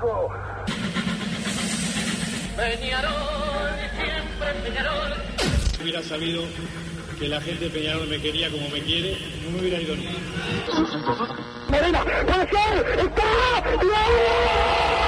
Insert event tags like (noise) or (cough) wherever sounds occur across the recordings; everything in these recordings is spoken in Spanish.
loco. Peñarol, siempre Peñarol. Si hubiera sabido que la gente de Peñarol me quería como me quiere, no me hubiera ido ni. Morena, puede ser, está, No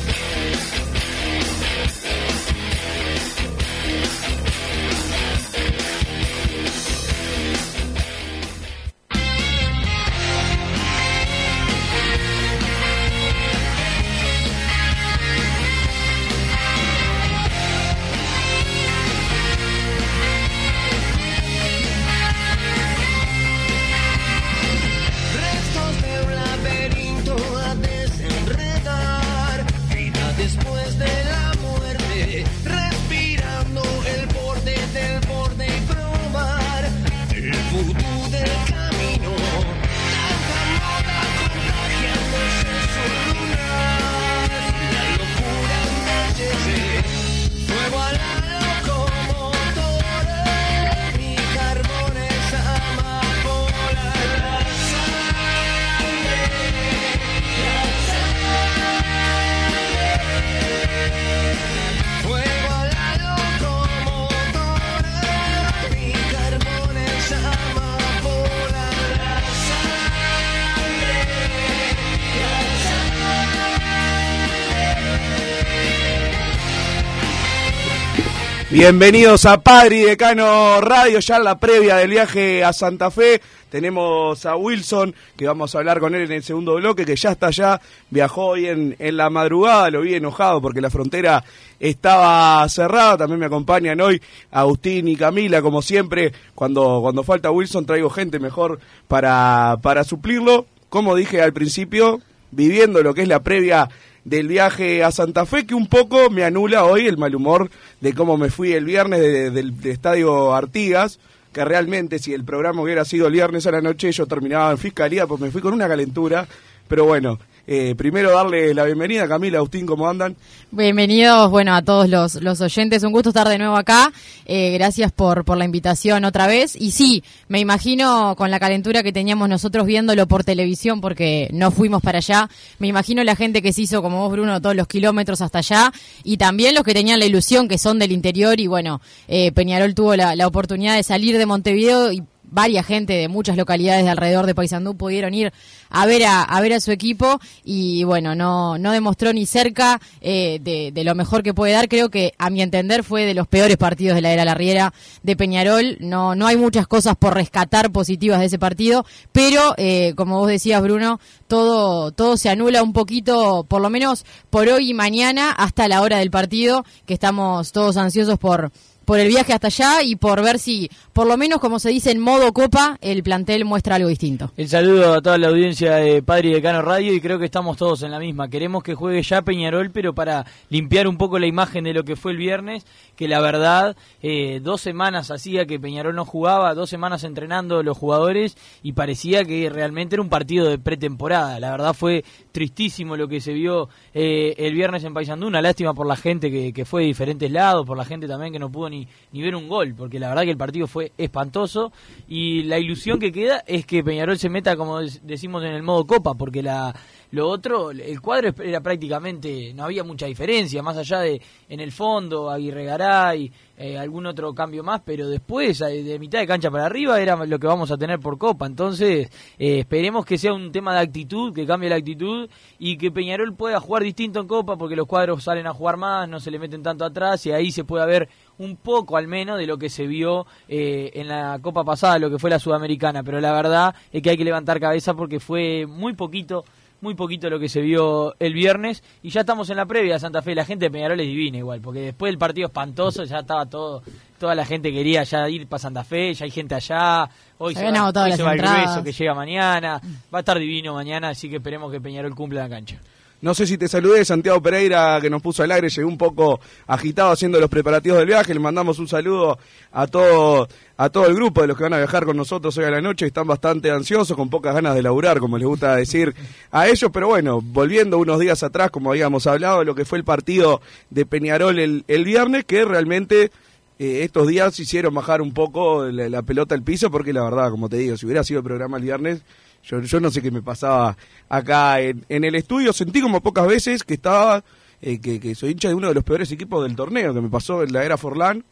Bienvenidos a Padre y Decano Radio, ya en la previa del viaje a Santa Fe. Tenemos a Wilson, que vamos a hablar con él en el segundo bloque, que ya está allá, viajó hoy en, la madrugada, lo vi enojado porque la frontera estaba cerrada. También me acompañan hoy Agustín y Camila, como siempre, cuando, cuando falta Wilson traigo gente mejor para, para suplirlo. Como dije al principio, viviendo lo que es la previa del viaje a Santa Fe, que un poco me anula hoy el mal humor de cómo me fui el viernes de- del del estadio Artigas, que realmente si el programa hubiera sido el viernes a la noche yo terminaba en fiscalía, pues me fui con una calentura, pero bueno, eh, primero darle la bienvenida Camila, Agustín, ¿cómo andan? Bienvenidos, bueno, a todos los, los oyentes. Un gusto estar de nuevo acá. Eh, gracias por, por la invitación otra vez. Y sí, me imagino con la calentura que teníamos nosotros viéndolo por televisión, porque no fuimos para allá. Me imagino la gente que se hizo, como vos, Bruno, todos los kilómetros hasta allá. Y también los que tenían la ilusión, que son del interior. Y bueno, eh, Peñarol tuvo la, la oportunidad de salir de Montevideo y varias gente de muchas localidades de alrededor de Paysandú pudieron ir a ver a, ver a su equipo y bueno no no demostró ni cerca eh, de, de lo mejor que puede dar. Creo que a mi entender fue de los peores partidos de la era Larriera de Peñarol. No no hay muchas cosas por rescatar positivas de ese partido pero eh, como vos decías Bruno todo todo se anula un poquito por lo menos por hoy y mañana hasta la hora del partido que estamos todos ansiosos por por el viaje hasta allá y por ver si, por lo menos como se dice en modo copa, el plantel muestra algo distinto. El saludo a toda la audiencia de Padre y Decano Radio y creo que estamos todos en la misma. Queremos que juegue ya Peñarol, pero para limpiar un poco la imagen de lo que fue el viernes, que la verdad, eh, dos semanas hacía que Peñarol no jugaba, dos semanas entrenando los jugadores y parecía que realmente era un partido de pretemporada. La verdad fue tristísimo lo que se vio eh, el viernes en Paysandú, una lástima por la gente que, que fue de diferentes lados, por la gente también que no pudo ni, ni ver un gol, porque la verdad que el partido fue espantoso y la ilusión que queda es que Peñarol se meta, como decimos, en el modo copa, porque la lo otro, el cuadro era prácticamente, no había mucha diferencia, más allá de en el fondo, Aguirre Garay, eh, algún otro cambio más, pero después, eh, de mitad de cancha para arriba, era lo que vamos a tener por Copa. Entonces, eh, esperemos que sea un tema de actitud, que cambie la actitud y que Peñarol pueda jugar distinto en Copa, porque los cuadros salen a jugar más, no se le meten tanto atrás y ahí se puede ver un poco al menos de lo que se vio eh, en la Copa pasada, lo que fue la Sudamericana. Pero la verdad es que hay que levantar cabeza porque fue muy poquito muy poquito lo que se vio el viernes y ya estamos en la previa de Santa Fe. La gente de Peñarol es divina igual, porque después del partido espantoso ya estaba todo, toda la gente quería ya ir para Santa Fe, ya hay gente allá. Hoy Se se, va, hoy se va el grueso que llega mañana. Va a estar divino mañana, así que esperemos que Peñarol cumpla la cancha. No sé si te saludé, Santiago Pereira, que nos puso al aire, llegó un poco agitado haciendo los preparativos del viaje. Le mandamos un saludo a todo, a todo el grupo de los que van a viajar con nosotros hoy a la noche. Están bastante ansiosos, con pocas ganas de laburar, como les gusta decir a ellos. Pero bueno, volviendo unos días atrás, como habíamos hablado, lo que fue el partido de Peñarol el, el viernes, que realmente eh, estos días hicieron bajar un poco la, la pelota al piso, porque la verdad, como te digo, si hubiera sido el programa el viernes, yo, yo no sé qué me pasaba acá en, en el estudio. Sentí como pocas veces que estaba, eh, que, que soy hincha de uno de los peores equipos del torneo, que me pasó en la era Forlán,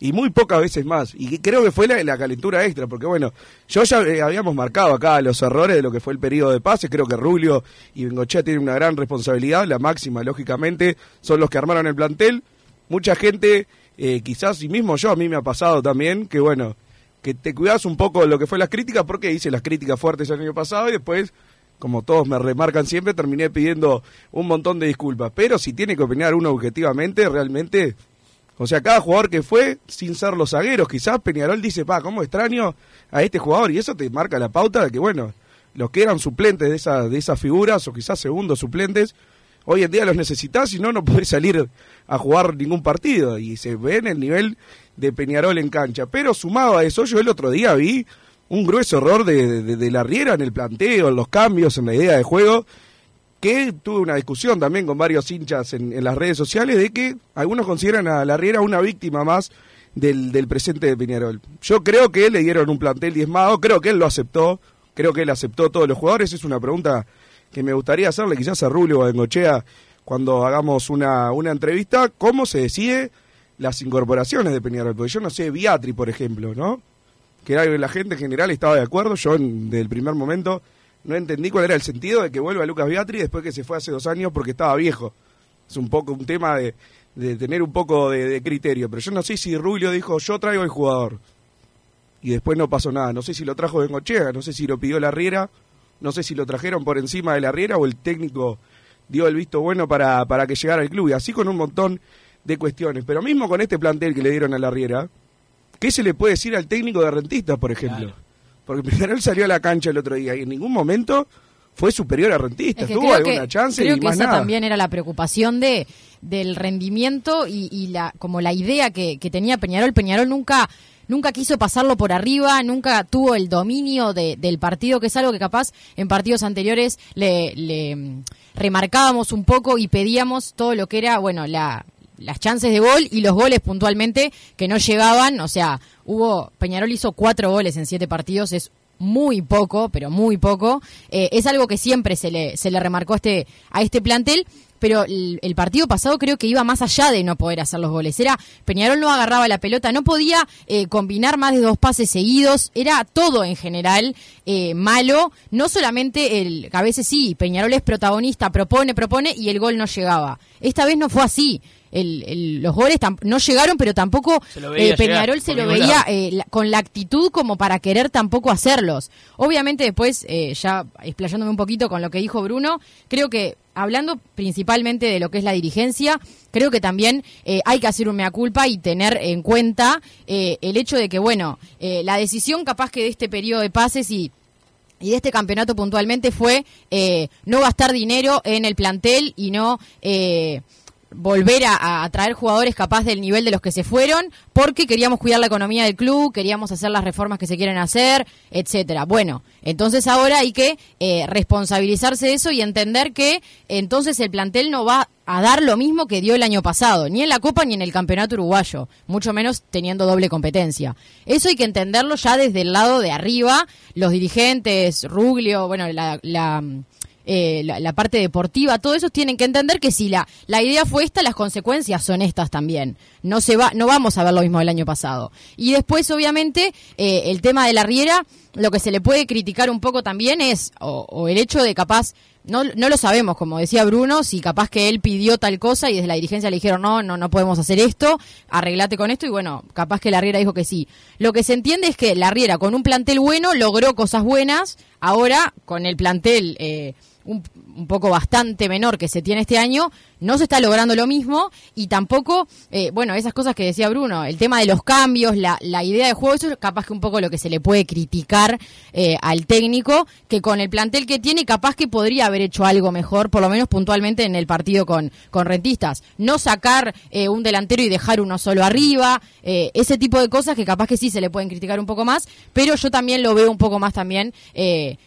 y muy pocas veces más. Y creo que fue la, la calentura extra, porque bueno, yo ya eh, habíamos marcado acá los errores de lo que fue el periodo de pases. Creo que Rubio y Bengochea tienen una gran responsabilidad, la máxima, lógicamente, son los que armaron el plantel. Mucha gente, eh, quizás, y mismo yo, a mí me ha pasado también, que bueno, que te cuidas un poco de lo que fue las críticas, porque hice las críticas fuertes el año pasado y después, como todos me remarcan siempre, terminé pidiendo un montón de disculpas. Pero si tiene que opinar uno objetivamente, realmente, o sea, cada jugador que fue, sin ser los zagueros, quizás Peñarol dice, pa, ¿cómo extraño a este jugador? Y eso te marca la pauta de que, bueno, los que eran suplentes de, esa, de esas figuras, o quizás segundos suplentes, hoy en día los necesitas y no, no podés salir a jugar ningún partido. Y se ve en el nivel de Peñarol en cancha. Pero sumado a eso, yo el otro día vi un grueso error de, de, la Riera en el planteo, en los cambios, en la idea de juego, que tuve una discusión también con varios hinchas en, las redes sociales de que algunos consideran a la Riera una víctima más del, del presente de Peñarol. Yo creo que le dieron un plantel diezmado, creo que él lo aceptó, creo que él aceptó a todos los jugadores, es una pregunta que me gustaría hacerle quizás a Rulio o a Bengochea cuando hagamos una, una entrevista, cómo se decide las incorporaciones de Peñarol, porque yo no sé, Viatri, por ejemplo, ¿no? Que era la gente en general estaba de acuerdo, yo en- desde el primer momento no entendí cuál era el sentido de que vuelva Lucas Viatri después que se fue hace dos años porque estaba viejo. Es un poco un tema de, de tener un poco de, de criterio, pero yo no sé si Rubio dijo yo traigo el jugador y después no pasó nada, no sé si lo trajo Bengochea, no sé si lo pidió la Riera, no sé si lo trajeron por encima de la Riera o el técnico dio el visto bueno para, para que llegara al club. Y así con un montón de cuestiones. Pero mismo con este plantel que le dieron a la Riera, ¿qué se le puede decir al técnico de Rentistas, por ejemplo? Porque Peñarol salió a la cancha el otro día y en ningún momento fue superior a Rentistas. Es que Tuvo alguna que, chance creo y que más esa nada. también era la preocupación de del rendimiento y, y la como la idea que, que tenía Peñarol. Peñarol nunca nunca quiso pasarlo por arriba, nunca tuvo el dominio de- del partido, que es algo que capaz en partidos anteriores le, le, mm, remarcábamos un poco y pedíamos todo lo que era, bueno, la las chances de gol y los goles puntualmente que no llegaban, o sea, hubo Peñarol hizo cuatro goles en siete partidos, es muy poco, pero muy poco. Eh, es algo que siempre se le, se le remarcó a este, a este plantel, pero el, el partido pasado creo que iba más allá de no poder hacer los goles. Era Peñarol no agarraba la pelota, no podía eh, combinar más de dos pases seguidos, era todo en general eh, malo. No solamente el, a veces sí, Peñarol es protagonista, propone, propone y el gol no llegaba. Esta vez no fue así. El- el- los goles no llegaron, pero tampoco eh, Peñarol llegar, se lo veía eh, la- con la actitud como para querer tampoco hacerlos. Obviamente después, eh, ya explayándome un poquito con lo que dijo Bruno, creo que hablando principalmente de lo que es la dirigencia, creo que también eh, hay que hacer un mea culpa y tener en cuenta eh, el hecho de que, bueno, eh, la decisión capaz que de este periodo de pases y y de este campeonato puntualmente fue eh, no gastar dinero en el plantel y no eh, volver a, traer jugadores capaz del nivel de los que se fueron, porque queríamos cuidar la economía del club, queríamos hacer las reformas que se quieren hacer, etcétera. Bueno, entonces ahora hay que eh, responsabilizarse de eso y entender que entonces el plantel no va a dar lo mismo que dio el año pasado, ni en la Copa ni en el Campeonato Uruguayo, mucho menos teniendo doble competencia. Eso hay que entenderlo ya desde el lado de arriba, los dirigentes, Ruglio, bueno, la, eh, la, parte deportiva, todos esos tienen que entender que si la, la idea fue esta, las consecuencias son estas también. No se va, no vamos a ver lo mismo del año pasado. Y después, obviamente, eh, el tema de la Riera, lo que se le puede criticar un poco también es, o, o el hecho de capaz, no, no lo sabemos, como decía Bruno, si capaz que él pidió tal cosa y desde la dirigencia le dijeron, no, no, no podemos hacer esto, arreglate con esto, y bueno, capaz que la Riera dijo que sí. Lo que se entiende es que la Riera, con un plantel bueno, logró cosas buenas, ahora, con el plantel... Eh, un, un poco bastante menor que se tiene este año, no se está logrando lo mismo y tampoco, eh, bueno, esas cosas que decía Bruno, el tema de los cambios, la, la idea de juego, eso es capaz que un poco lo que se le puede criticar eh, al técnico, que con el plantel que tiene, capaz que podría haber hecho algo mejor, por lo menos puntualmente en el partido con, con rentistas. No sacar eh, un delantero y dejar uno solo arriba, eh, ese tipo de cosas que capaz que sí se le pueden criticar un poco más, pero yo también lo veo un poco más también,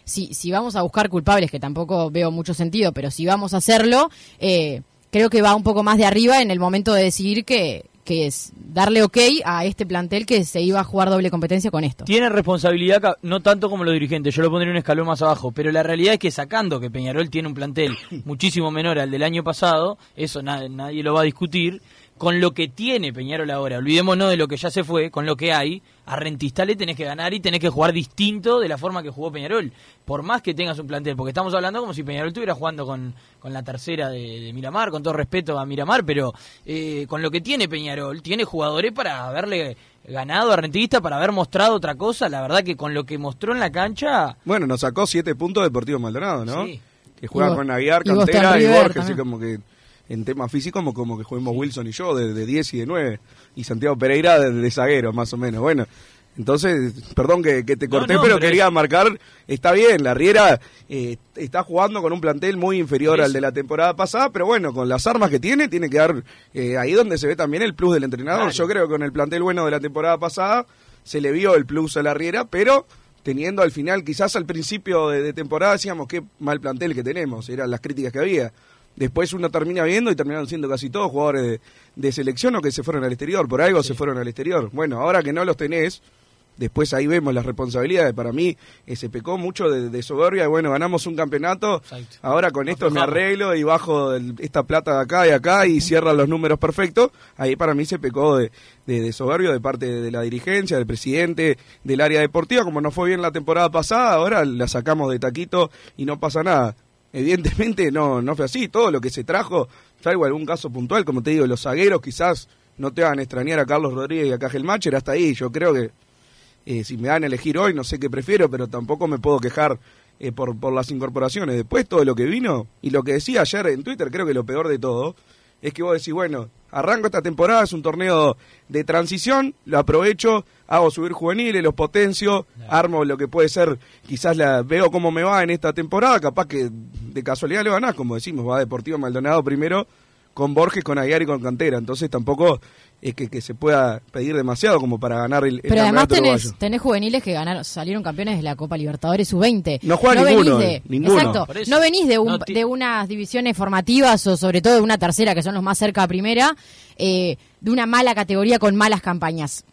si, si vamos a buscar culpables, que tampoco veo mucho sentido, pero si vamos a hacerlo, eh, creo que va un poco más de arriba en el momento de decidir que, que es darle ok a este plantel que se iba a jugar doble competencia con esto. Tiene responsabilidad, no tanto como los dirigentes, yo lo pondría un escalón más abajo, pero la realidad es que sacando que Peñarol tiene un plantel muchísimo menor al del año pasado, eso na- nadie lo va a discutir, con lo que tiene Peñarol ahora, olvidémonos de lo que ya se fue, con lo que hay, a Rentista le tenés que ganar y tenés que jugar distinto de la forma que jugó Peñarol, por más que tengas un plantel, porque estamos hablando como si Peñarol estuviera jugando con, con la tercera de, de Miramar, con todo respeto a Miramar, pero eh, con lo que tiene Peñarol, tiene jugadores para haberle ganado a Rentista, para haber mostrado otra cosa, la verdad que con lo que mostró en la cancha... Bueno, nos sacó siete puntos Deportivo Maldonado, ¿no? Sí. Que juega Y con Aguiar, y Boston Cantera y River Borges, así como que en tema físico como, como que juguemos Wilson y yo de, de 10 y de 9. Y Santiago Pereira de, de zaguero, más o menos. Bueno, entonces, perdón que, que te corté, no, pero, pero quería marcar, está bien, la Riera eh, está jugando con un plantel muy inferior al de la temporada pasada, pero bueno, con las armas que tiene, tiene que dar eh, ahí donde se ve también el plus del entrenador. Claro. Yo creo que con el plantel bueno de la temporada pasada se le vio el plus a la Riera, pero teniendo al final, quizás al principio de, de temporada decíamos qué mal plantel que tenemos, eran las críticas que había. Después uno termina viendo y terminaron siendo casi todos jugadores de, de selección o que se fueron al exterior, por algo se fueron al exterior. Bueno, ahora que no los tenés, después ahí vemos las responsabilidades. Para mí eh, se pecó mucho de, de soberbia y bueno, ganamos un campeonato, Exacto. ahora con esto me arreglo y bajo el- esta plata de acá y acá y cierran los números perfectos. Ahí para mí se pecó de, de, de soberbio de parte de la dirigencia, del presidente, del área deportiva. Como no fue bien la temporada pasada, ahora la sacamos de taquito y no pasa nada. Evidentemente no, no fue así, todo lo que se trajo, salvo algún caso puntual, como te digo, los zagueros quizás no te van a extrañar a Carlos Rodríguez y a Cajelmacher, hasta ahí, yo creo que eh, si me dan a elegir hoy, no sé qué prefiero, pero tampoco me puedo quejar eh, por, por las incorporaciones. Después todo lo que vino, y lo que decía ayer en Twitter, creo que lo peor de todo, es que vos decís, bueno, arranco esta temporada, es un torneo de transición, lo aprovecho, hago subir juveniles, los potencio, armo lo que puede ser, quizás la veo cómo me va en esta temporada, capaz que de casualidad le ganás, como decimos, va Deportivo Maldonado primero, con Borges, con Aguiar y con Cantera, entonces tampoco es que, que se pueda pedir demasiado como para ganar el, el Pero además tenés, uruguayo. tenés juveniles que ganaron, salieron campeones de la Copa Libertadores sub-20. No juega venís ninguno, de, ninguno. Exacto, no venís de, un- No de unas divisiones formativas o sobre todo de una tercera, que son los más cerca a primera, eh, de una mala categoría con malas campañas.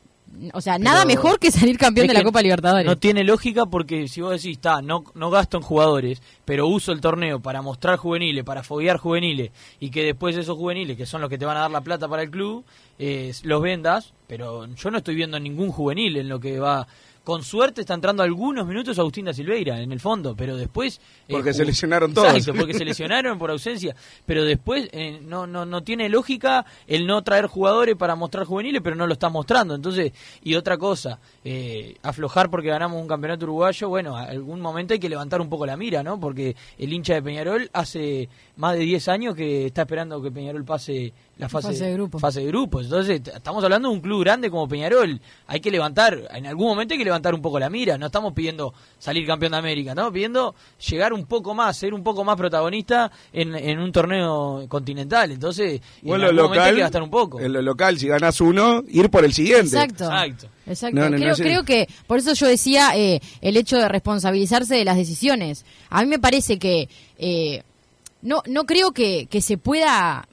O sea, nada mejor que salir campeón de la Copa Libertadores. No tiene lógica porque si vos decís, está, no, no gasto en jugadores, pero uso el torneo para mostrar juveniles, para foguear juveniles, y que después esos juveniles, que son los que te van a dar la plata para el club, eh, los vendas, pero yo no estoy viendo ningún juvenil en lo que va... Con suerte está entrando algunos minutos Agustín da Silveira en el fondo, pero después... eh, Porque se jugó- lesionaron todos. Exacto, porque se lesionaron por ausencia, pero después eh, no, no, no tiene lógica el no traer jugadores para mostrar juveniles, pero no lo está mostrando. Entonces, y otra cosa, eh, aflojar porque ganamos un campeonato uruguayo, bueno, a algún momento hay que levantar un poco la mira, ¿no? Porque el hincha de Peñarol hace más de 10 años que está esperando que Peñarol pase la fase, Fase de grupos. fase de grupos. Entonces, estamos hablando de un club grande como Peñarol. Hay que levantar, en algún momento hay que levantar un poco la mira. No estamos pidiendo salir campeón de América, estamos pidiendo llegar un poco más, ser un poco más protagonista en, en un torneo continental. Entonces, en lo algún momento hay local, que gastar un poco. en lo local, si ganás uno, ir por el siguiente. Exacto. Exacto. Exacto. No, no, no creo, sé. creo que, por eso yo decía eh, el hecho de responsabilizarse de las decisiones. A mí me parece que, eh, no, no creo que, que se pueda,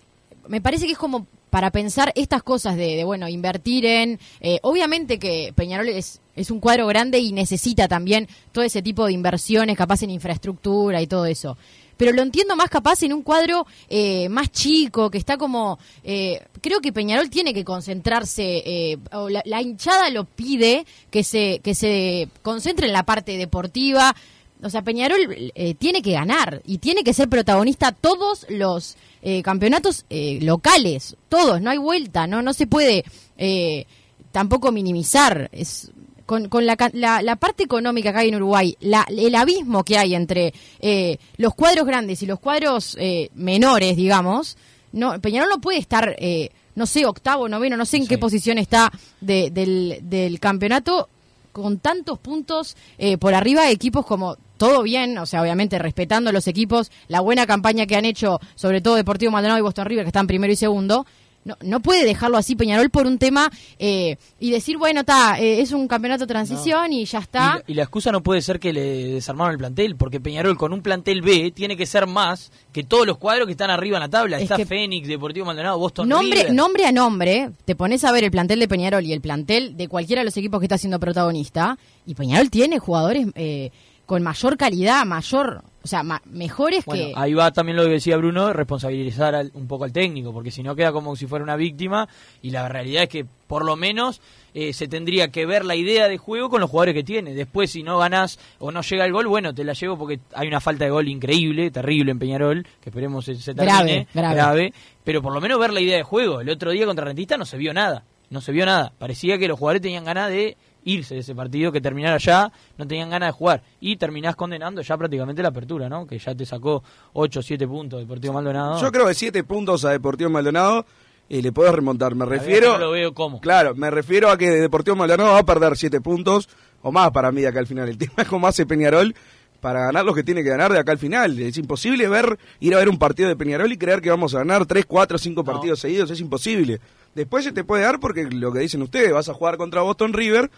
me parece que es como para pensar estas cosas de, de, bueno, invertir en, eh, obviamente que Peñarol es, es un cuadro grande y necesita también todo ese tipo de inversiones, capaz en infraestructura y todo eso. Pero lo entiendo más capaz en un cuadro eh, más chico, que está como... eh, creo que Peñarol tiene que concentrarse, eh, o la, la hinchada lo pide, que se, que se concentre en la parte deportiva. O sea, Peñarol eh, tiene que ganar y tiene que ser protagonista todos los eh, campeonatos eh, locales, todos, no hay vuelta, no, no se puede eh, tampoco minimizar. Es, con, con la, la, la parte económica que hay en Uruguay, la, el abismo que hay entre eh, los cuadros grandes y los cuadros eh, menores, digamos, no Peñarol no puede estar, eh, no sé, octavo, noveno, no sé en qué posición está de- del, del campeonato con tantos puntos eh, por arriba de equipos como todo bien, o sea, obviamente respetando los equipos, la buena campaña que han hecho, sobre todo Deportivo Maldonado y Boston River, que están primero y segundo, no, no puede dejarlo así Peñarol por un tema eh, y decir, bueno, está, es un campeonato de transición y ya está. y la excusa no puede ser que le desarmaron el plantel, porque Peñarol con un plantel B tiene que ser más que todos los cuadros que están arriba en la tabla. Es Está Fénix, Deportivo Maldonado, Boston Nombre, River. nombre a nombre, te pones a ver el plantel de Peñarol y el plantel de cualquiera de los equipos que está siendo protagonista, y Peñarol tiene jugadores eh, con mayor calidad, mayor, o sea, ma- mejores Bueno, que... ahí va también lo que decía Bruno, responsabilizar al- un poco al técnico, porque si no queda como si fuera una víctima y la realidad es que por lo menos eh, se tendría que ver la idea de juego con los jugadores que tiene. Después si no ganás o no llega el gol, bueno, te la llevo porque hay una falta de gol increíble, terrible en Peñarol, que esperemos se, se termine, Grave, grave. pero por lo menos ver la idea de juego. El otro día contra Rentista no se vio nada, no se vio nada. Parecía que los jugadores tenían ganas de irse de ese partido, que terminara ya, no tenían ganas de jugar. Y terminás condenando ya prácticamente la apertura, ¿no? Que ya te sacó 8 o 7 puntos Deportivo Maldonado. Yo creo que siete puntos a Deportivo Maldonado y le puedes remontar. Me refiero. No lo veo como. Claro, me refiero a que Deportivo Maldonado va a perder siete puntos o más para mí de acá al final. El tema es cómo hace Peñarol para ganar los que tiene que ganar de acá al final. Es imposible ver ir a ver un partido de Peñarol y creer que vamos a ganar tres, cuatro, cinco partidos seguidos. Es imposible. Después se te puede dar porque lo que dicen ustedes, vas a jugar contra Boston River,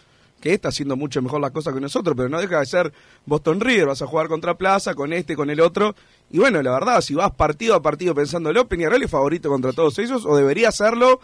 que está haciendo mucho mejor las cosas que nosotros, pero no deja de ser Boston River. Vas a jugar contra Plaza, con este, con el otro. Y bueno, la verdad, si vas partido a partido pensándolo, Peñarol es favorito contra todos ellos, o debería serlo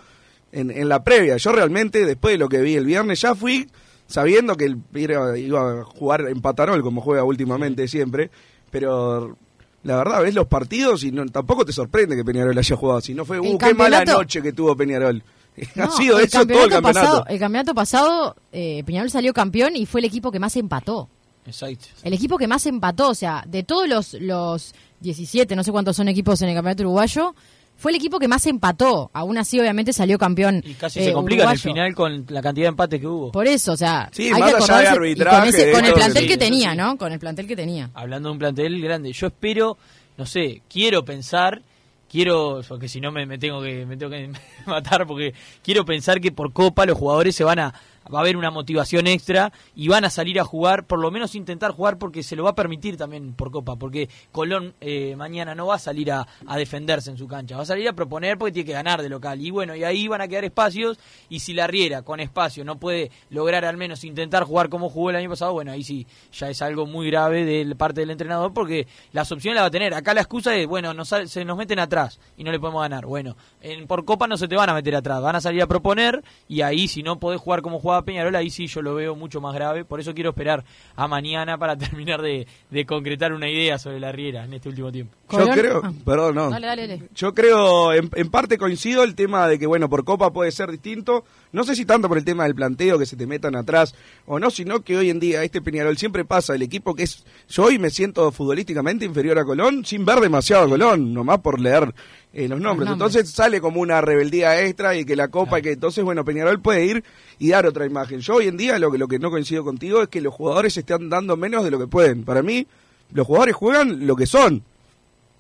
en, en la previa. Yo realmente, después de lo que vi el viernes, ya fui sabiendo que el, iba, iba a jugar en Patarol, como juega últimamente siempre, pero la verdad, ves los partidos y no, tampoco te sorprende que Peñarol haya jugado así. No fue, uh, qué mala noche que tuvo Peñarol. (laughs) ha No, sido el eso todo el campeonato. Pasado, el campeonato pasado, eh, Peñarol salió campeón y fue el equipo que más empató. Exacto. El equipo que más empató, o sea, de todos los, los 17, no sé cuántos son equipos en el campeonato uruguayo, fue el equipo que más empató. Aún así, obviamente, salió campeón. Y casi eh, se complica en el final con la cantidad de empates que hubo. Por eso, o sea, Sí, hay que allá de acordarse y arbitraje, con, ese- de con el plantel sí, que tenía, sí. ¿no? Con el plantel que tenía. Hablando de un plantel grande, yo espero, no sé, quiero pensar, quiero, porque si no me, me tengo que me tengo que (laughs) matar, porque quiero pensar que por Copa los jugadores se van a va a haber una motivación extra y van a salir a jugar, por lo menos intentar jugar porque se lo va a permitir también por Copa, porque Colón eh, mañana no va a salir a, defenderse en su cancha, va a salir a proponer porque tiene que ganar de local. Y bueno, y ahí van a quedar espacios y si la Riera con espacio no puede lograr al menos intentar jugar como jugó el año pasado, bueno, ahí sí, ya es algo muy grave de parte del entrenador porque las opciones la va a tener. Acá la excusa es, bueno, nos, se nos meten atrás y no le podemos ganar. Bueno, en, por Copa no se te van a meter atrás, van a salir a proponer y ahí si no podés jugar como jugaba Peñarol, ahí sí yo lo veo mucho más grave. Por eso quiero esperar a mañana para (laughs) terminar de, de concretar una idea sobre la Riera en este último tiempo. Yo Colón- creo, ah. perdón, no. Dale, dale, dale. Yo creo, en, en parte coincido el tema de que, bueno, por Copa puede ser distinto. No sé si tanto por el tema del planteo, que se te metan atrás o no, sino que hoy en día este Peñarol siempre pasa, el equipo que es. Yo hoy me siento futbolísticamente inferior a Colón, sin ver demasiado a Colón, nomás por leer eh, los nombres. nombres. Entonces sale como una rebeldía extra y que la Copa, y que entonces, bueno, Peñarol puede ir y dar otra imagen. Yo hoy en día lo que, lo que no coincido contigo es que los jugadores están dando menos de lo que pueden. Para mí, los jugadores juegan lo que son.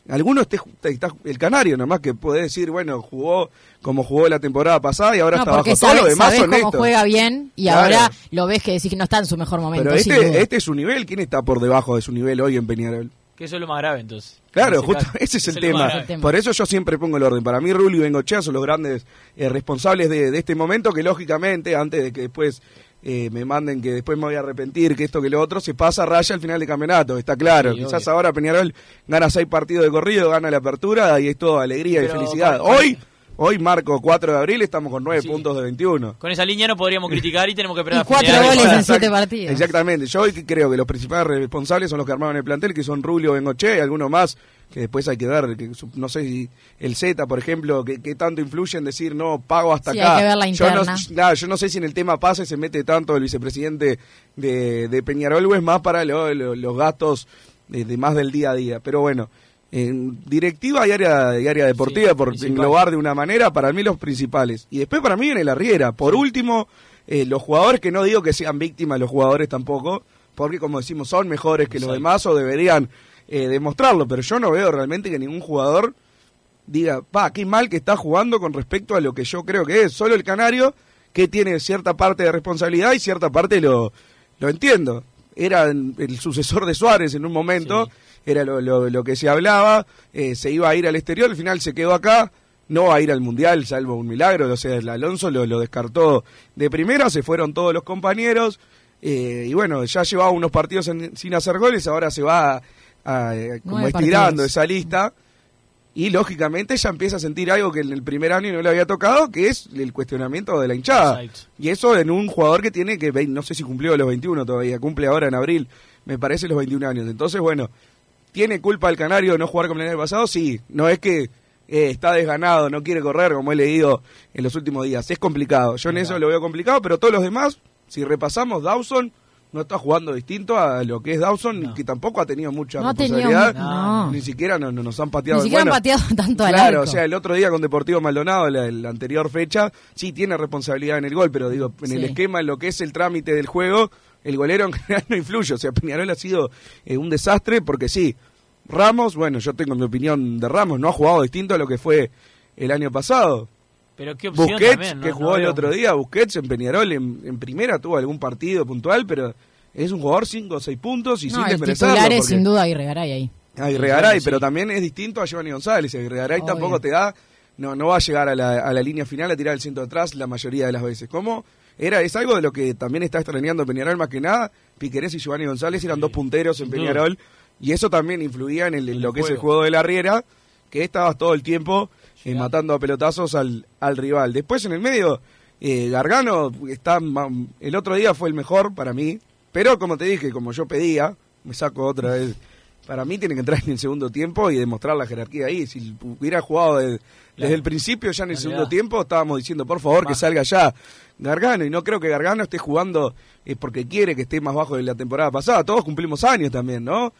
Algunos te, te- está el canario nomás que puede decir, bueno, jugó como jugó la temporada pasada y ahora No, está bajo. Todo lo sabes, demás sabés son cómo estos. juega bien y Claro. ahora lo ves que decís que no está en su mejor momento. Pero este, este es su nivel. ¿Quién está por debajo de su nivel hoy en Peñarol? Que eso es lo más grave entonces. Claro, En ese justo caso. ese es el tema. Por eso yo siempre pongo el orden. Para mí, Rulli y Bengochea son los grandes eh, responsables de, de este momento que, lógicamente, antes de que después eh, me manden que después me voy a arrepentir, que esto que lo otro, se pasa a raya al final del campeonato. Está claro. Sí, Quizás obvio. ahora Peñarol gana seis partidos de corrido, gana la apertura y es todo alegría y felicidad. Hoy, hoy marco 4 de abril, estamos con 9 Sí. puntos de 21. Con esa línea no podríamos criticar y tenemos que esperar Y cuatro goles en siete partidos. Exactamente. Yo hoy creo que los principales responsables son los que armaron el plantel, que son Rulio, Bengoche y algunos más, que después hay que ver, que su- no sé si el Z, por ejemplo, que, que tanto influye en decir, no, pago hasta Sí, acá. hay que ver la yo, no, yo no sé si en el tema pase se mete tanto el vicepresidente de, de Peñarol o es más para lo- lo- los gastos de, de más del día a día. Pero bueno, en directiva y área, y área deportiva, Sí, por principal. englobar de una manera, para mí los principales. Y después para mí viene la Riera. Por último, eh, los jugadores, que no digo que sean víctimas los jugadores tampoco, porque como decimos, son mejores que los demás o deberían eh, demostrarlo, pero yo no veo realmente que ningún jugador diga, pa, qué mal que está jugando con respecto a lo que yo creo que es. Solo el Canario, que tiene cierta parte de responsabilidad y cierta parte lo, lo entiendo. Era el sucesor de Suárez en un momento, era lo, lo- lo que se hablaba, eh, se iba a ir al exterior, al final se quedó acá, no va a ir al Mundial, salvo un milagro, o sea, el Alonso lo, lo descartó de primera, se fueron todos los compañeros, eh, y bueno, ya llevaba unos partidos en- sin hacer goles, ahora se va a- a- como estirando partidos. esa lista. Y lógicamente ya empieza a sentir algo que en el primer año no le había tocado, que es el cuestionamiento de la hinchada. Exacto. Y eso en un jugador que tiene que, no sé si cumplió los 21 todavía, cumple ahora en abril, me parece los 21 años. Entonces, bueno, ¿tiene culpa el Canario de no jugar como el año pasado? Sí, no es que eh, está desganado, no quiere correr, como he leído en los últimos días. Es complicado, yo en eso lo veo complicado, pero todos los demás, si repasamos, Dawson no está jugando distinto a lo que es Dawson, que tampoco ha tenido mucha No ha tenido responsabilidad. no. Ni siquiera no- no- nos han pateado. Ni siquiera Bueno, han pateado (laughs) tanto al Claro, o sea, el otro día con Deportivo Maldonado, la, la anterior fecha, sí tiene responsabilidad en el gol, pero digo, en el esquema, en lo que es el trámite del juego, el golero en general no influye. O sea, Peñarol ha sido eh, un desastre porque sí, Ramos, bueno, yo tengo mi opinión de Ramos, no ha jugado distinto a lo que fue el año pasado. Pero qué opción Busquets, también, ¿no? que No jugó el veo- otro día, Busquets en Peñarol en, en primera tuvo algún partido puntual, pero es un jugador 5 o 6 puntos y No, sin el desmerecerlo. titular es porque- sin duda Aguirre Garay ahí. Aguirre Garay, Sí. pero también es distinto a Giovanni González. Aguirre Garay Obvio. tampoco te da, no, no va a llegar a la, a la línea final a tirar el centro atrás la mayoría de las veces. ¿Cómo? Era, es algo de lo que también está extrañando Peñarol más que nada. Piquerés y Giovanni González eran dos punteros en duda. Peñarol y eso también influía en, el, en En lo el que es el juego. de la riera, que estabas todo el tiempo eh, matando a pelotazos al, al rival. Después en el medio, eh, Gargano está el otro día fue el mejor para mí, pero como te dije, como yo pedía, me saco otra vez. Para mí tiene que entrar en el segundo tiempo y demostrar la jerarquía ahí. Si hubiera jugado de- desde el principio, ya en el segundo tiempo, estábamos diciendo, por favor, que salga ya Gargano. Y no creo que Gargano esté jugando eh, porque quiere que esté más bajo de la temporada pasada. Todos cumplimos años también, ¿no?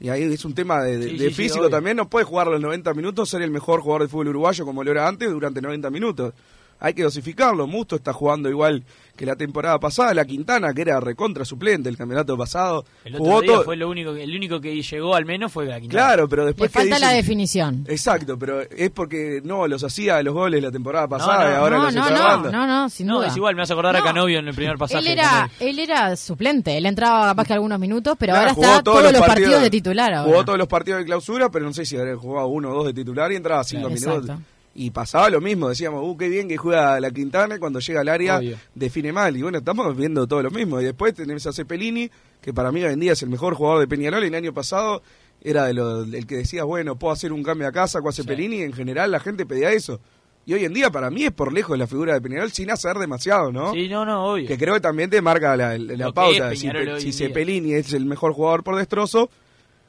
Y ahí es un tema de, de- Sí, de sí, sí, físico también. No puede jugar los 90 minutos, ser el mejor jugador de fútbol uruguayo como lo era antes durante 90 minutos. Hay que dosificarlo. Musto está jugando igual que la temporada pasada. La Quintana, que era recontra suplente el campeonato pasado, El otro jugó día todo. fue lo único, que- el único que llegó al menos fue la Quintana. Claro, pero Le después que falta la definición. Exacto, pero es porque no los hacía los goles la temporada pasada no, y ahora no, los no, está no, no, no, sin No, duda. es igual, me hace acordar a No. Canovio en el primer pasaje. Él era, él. era suplente, él entraba capaz que algunos minutos, pero Claro, ahora jugó está todos, los partidos, de titular ahora. Jugó todos los partidos de clausura, pero no sé si habría jugado uno o dos de titular y entraba cinco Claro, minutos. exacto. Y pasaba lo mismo, decíamos, uh, qué bien que juega la Quintana cuando llega al área Obvio. define mal. Y bueno, estamos viendo todo lo mismo. Y después tenés a Cepelini, que para mí hoy en día es el mejor jugador de Peñarol. Y el año pasado era de lo, el que decía, bueno, puedo hacer un cambio a casa con Cepelini. Y en general la gente pedía eso. Y hoy en día para mí es por lejos la figura de Peñarol sin hacer demasiado, ¿no? Sí, no, no, obvio. Que creo que también te marca la, la pauta. Si. Cepelini es el mejor jugador por destrozo,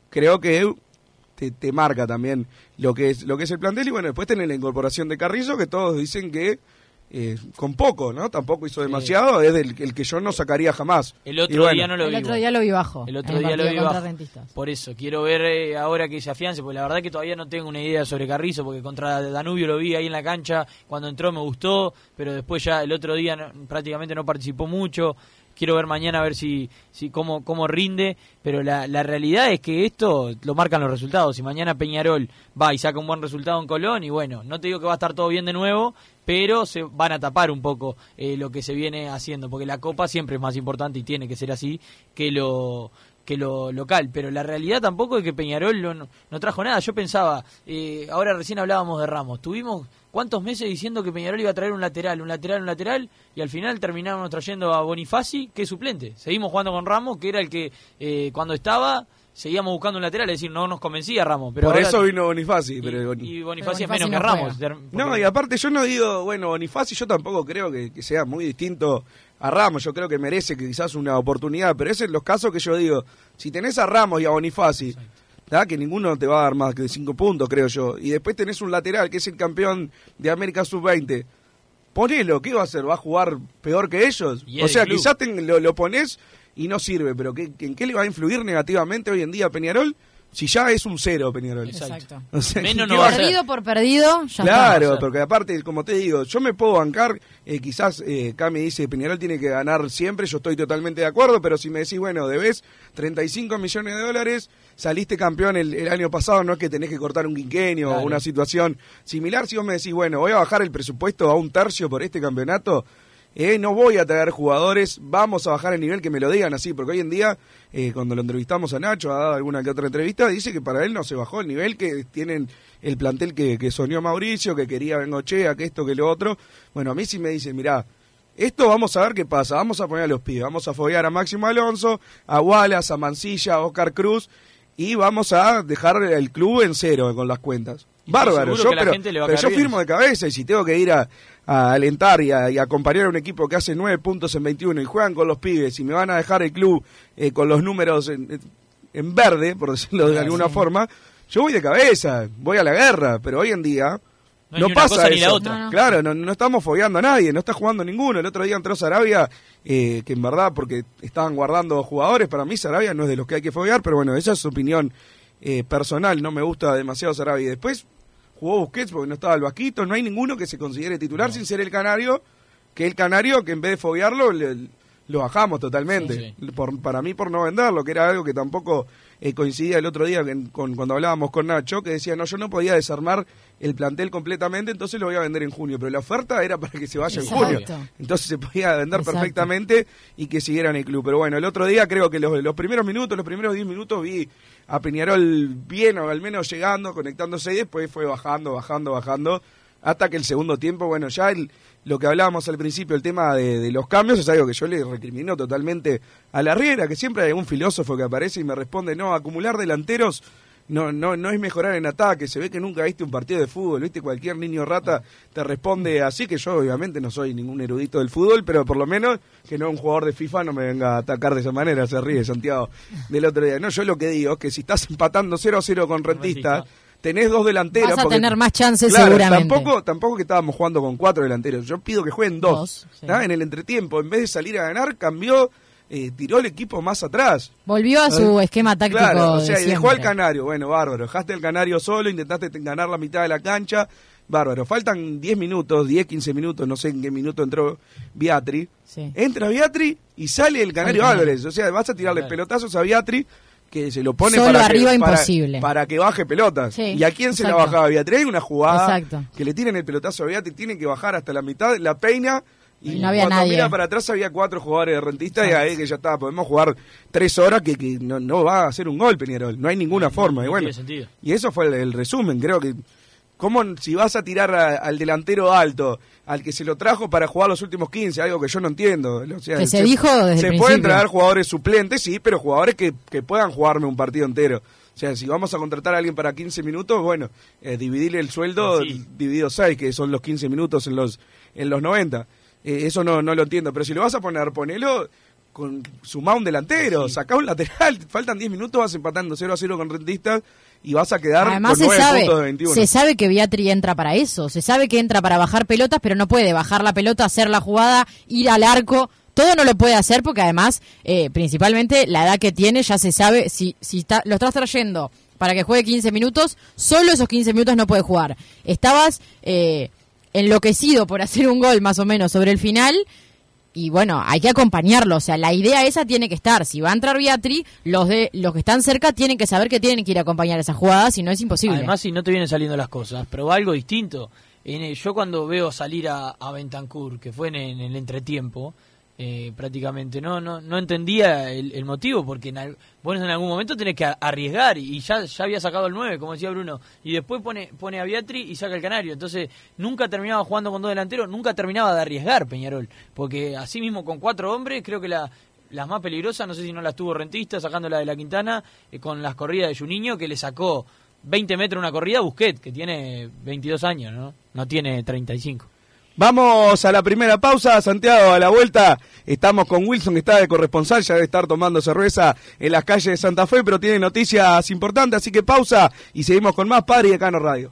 creo que te, te marca también lo que es lo que es el plantel. Y bueno, después tenés la incorporación de Carrizo, que todos dicen que eh, con poco, ¿no? Tampoco hizo demasiado, es del, el que yo no sacaría jamás. El otro bueno, día no lo el vi. otro igual. día lo vi bajo. El otro día lo vi bajo. Rentistas. Por eso, quiero ver eh, ahora que se afiance, porque la verdad que todavía no tengo una idea sobre Carrizo, porque contra Danubio lo vi ahí en la cancha, cuando entró me gustó, pero después ya el otro día no- prácticamente no participó mucho. Quiero ver mañana a ver si, si cómo, cómo rinde, pero la, la realidad es que esto lo marcan los resultados. Si mañana Peñarol va y saca un buen resultado en Colón, y bueno, no te digo que va a estar todo bien de nuevo, pero se van a tapar un poco eh, lo que se viene haciendo, porque la Copa siempre es más importante y tiene que ser así que lo que lo local, pero la realidad tampoco es que Peñarol no, no- trajo nada. Yo pensaba, eh, ahora recién hablábamos de Ramos, tuvimos cuántos meses diciendo que Peñarol iba a traer un lateral, un lateral, un lateral, y al final terminamos trayendo a Bonifaci, que es suplente. Seguimos jugando con Ramos, que era el que eh, cuando estaba seguíamos buscando un lateral, es decir, no nos convencía Ramos. Pero por ahora- eso vino Bonifaci. y, pero y Bonifaci es Pero menos que Bonifaci no Ramos. juega. ter- No, y aparte yo no digo, bueno, Bonifaci yo tampoco creo que, que sea muy distinto a Ramos, yo creo que merece que quizás una oportunidad, pero es en los casos que yo digo, si tenés a Ramos y a Bonifaci, ¿tá? que ninguno te va a dar más que cinco puntos, creo yo, y después tenés un lateral que es el campeón de América Sub-20, ponelo, ¿qué va a hacer? ¿Va a jugar peor que ellos? O sea, quizás te- lo, lo pones y no sirve, pero ¿qué, ¿en qué le va a influir negativamente hoy en día a Peñarol? si ya es un cero Peñarol. Exacto. (laughs) O sea, Menos ¿qué no va va a a ser. Perdido por perdido, ya Claro, porque aparte, como te digo, yo me puedo bancar, eh, quizás eh, Cami dice, Peñarol tiene que ganar siempre, yo estoy totalmente de acuerdo, pero si me decís, bueno, debes 35 millones de dólares, saliste campeón el, el año pasado, no es que tenés que cortar un quinquenio o una situación similar, si vos me decís, bueno, voy a bajar el presupuesto a un tercio por este campeonato, eh, no voy a traer jugadores, vamos a bajar el nivel que me lo digan así, porque hoy en día, eh, cuando lo entrevistamos a Nacho, ha dado alguna que otra entrevista, dice que para él no se bajó el nivel que tienen el plantel que, que soñó Mauricio, que quería Bengochea, que esto, que lo otro. Bueno, a mí sí me dice, mirá, esto vamos a ver qué pasa, vamos a poner a los pibes, vamos a foguear a Máximo Alonso, a Wallace, a Mancilla, a Oscar Cruz, y vamos a dejar el club en cero con las cuentas. Bárbaro, yo, pero, yo firmo de cabeza y si tengo que ir a, a alentar y a, y acompañar a un equipo que hace nueve puntos en 21 y juegan con los pibes y me van a dejar el club eh, con los números en, en verde, por decirlo de Claro, alguna sí. forma, yo voy de cabeza, voy a la guerra, pero hoy en día No una pasa ni la otra. No, no. Claro, no, no estamos fogueando a nadie, no está jugando ninguno. El otro día entró Sarabia, eh, que en verdad, porque estaban guardando jugadores, para mí Sarabia no es de los que hay que foguear, pero bueno, esa es su opinión eh, personal, no me gusta demasiado Sarabia. Y después jugó Busquets porque no estaba el Vasquito, no hay ninguno que se considere titular sin ser el Canario, que el Canario, que en vez de foguearlo, le- lo bajamos totalmente. Por, para mí, por no venderlo, que era algo que tampoco eh, coincidía el otro día en- con, cuando hablábamos con Nacho, que decía, no, yo no podía desarmar el plantel completamente, entonces lo voy a vender en junio. Pero la oferta era para que se vaya Exacto. en junio. Entonces se podía vender Exacto. perfectamente y que siguiera en el club. Pero bueno, el otro día creo que los, los primeros minutos, los primeros 10 minutos vi a Peñarol bien o al menos llegando, conectándose y después fue bajando, bajando, bajando. Hasta que el segundo tiempo, bueno, ya el- lo que hablábamos al principio, el tema de, de los cambios, es algo que yo le recrimino totalmente a la Riera, que siempre hay un filósofo que aparece y me responde, no, acumular delanteros no, no, no es mejorar en ataque, se ve que nunca viste un partido de fútbol, viste, cualquier niño rata te responde así, que yo obviamente no soy ningún erudito del fútbol, pero por lo menos que no un jugador de FIFA no me venga a atacar de esa manera, se ríe Santiago del otro día. No, yo lo que digo es que si estás empatando 0 a 0 con Rentista, tenés dos delanteros. Vas a porque- tener más chances Claro, seguramente. Tampoco, tampoco que estábamos jugando con cuatro delanteros, yo pido que jueguen dos. Dos, sí. ¿tá? En el entretiempo, en vez de salir a ganar, cambió, eh, tiró el equipo más atrás. Volvió a su Eh, esquema táctico Claro, o de sea, y dejó al. Canario. Bueno, bárbaro. Dejaste al Canario solo, intentaste te- ganar la mitad de la cancha. Bárbaro. Faltan 10 minutos, 10, 15 minutos, no sé en qué minuto entró Beatri. Sí. Entra Beatri y sale el Canario El Canario. Álvarez. O sea, vas a tirarle pelotazos a Beatri que se lo pone Solo para arriba que, para- imposible. Para, que baje pelotas. Sí, ¿Y a quién se la bajaba Beatri? Hay una jugada Exacto. que le tienen el pelotazo a Beatri, tiene que bajar hasta la mitad, la peina. Y Y no había cuando nadie. mira para atrás había cuatro jugadores de rentista y ahí que ya está, podemos jugar tres horas que, que no, no va a hacer un gol Peñarol, no hay ninguna forma. y no bueno, tiene sentido. y eso fue el, el resumen, creo que ¿Cómo si vas a tirar a- al delantero alto, al que se lo trajo para jugar los últimos 15, algo que yo no entiendo? O sea, Que se dijo desde el Se pueden traer jugadores suplentes, sí, pero jugadores que, que puedan jugarme un partido entero. O sea, si vamos a contratar a alguien para 15 minutos, bueno, eh, dividirle el sueldo Sí. dividido 6, que son los 15 minutos en los en los 90. Eh, eso no, no lo entiendo, pero si lo vas a poner, ponelo con sumá un delantero, sacá un lateral, (laughs) faltan 10 minutos, vas empatando 0 a 0 con Rentistas y vas a quedar Además con se 9 sabe, puntos de 21. se sabe que Beatri entra para eso, se sabe que entra para bajar pelotas, pero no puede bajar la pelota, hacer la jugada, ir al arco, todo no lo puede hacer porque además, eh, principalmente la edad que tiene, ya se sabe, si, si está- lo estás trayendo para que juegue 15 minutos, solo esos 15 minutos no puede jugar. Estabas eh, enloquecido por hacer un gol más o menos sobre el final y bueno, hay que acompañarlo, o sea, la idea esa tiene que estar. Si va a entrar Beatri, los de los que están cerca tienen que saber que tienen que ir a acompañar esa jugada, si no es imposible. Además, si no te vienen saliendo las cosas, pero algo distinto. En yo cuando veo salir a, a que fue en, en el entretiempo, eh, prácticamente no no no entendía el, motivo, porque en, vos en algún momento tenés que arriesgar y ya, ya había sacado el 9, como decía Bruno, y después pone, pone a Beatri y saca el Canario. Entonces nunca terminaba jugando con dos delanteros, nunca terminaba de arriesgar Peñarol, porque así mismo con cuatro hombres creo que la... Las más peligrosas, no sé si no las tuvo Rentista, sacándola de la Quintana, eh, con las corridas de Juninho, que le sacó 20 metros una corrida a Busquet, que tiene 22 años, ¿no? No tiene 35. Vamos a la primera pausa, Santiago, a la vuelta. Estamos con Wilson, que está de corresponsal, ya debe estar tomando cerveza en las calles de Santa Fe, pero tiene noticias importantes, así que pausa y seguimos con más Padre y Decano Radio.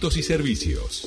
y servicios.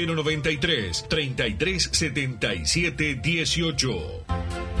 093 33 77 18.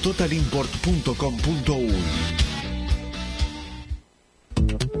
www.totalimport.com.uy.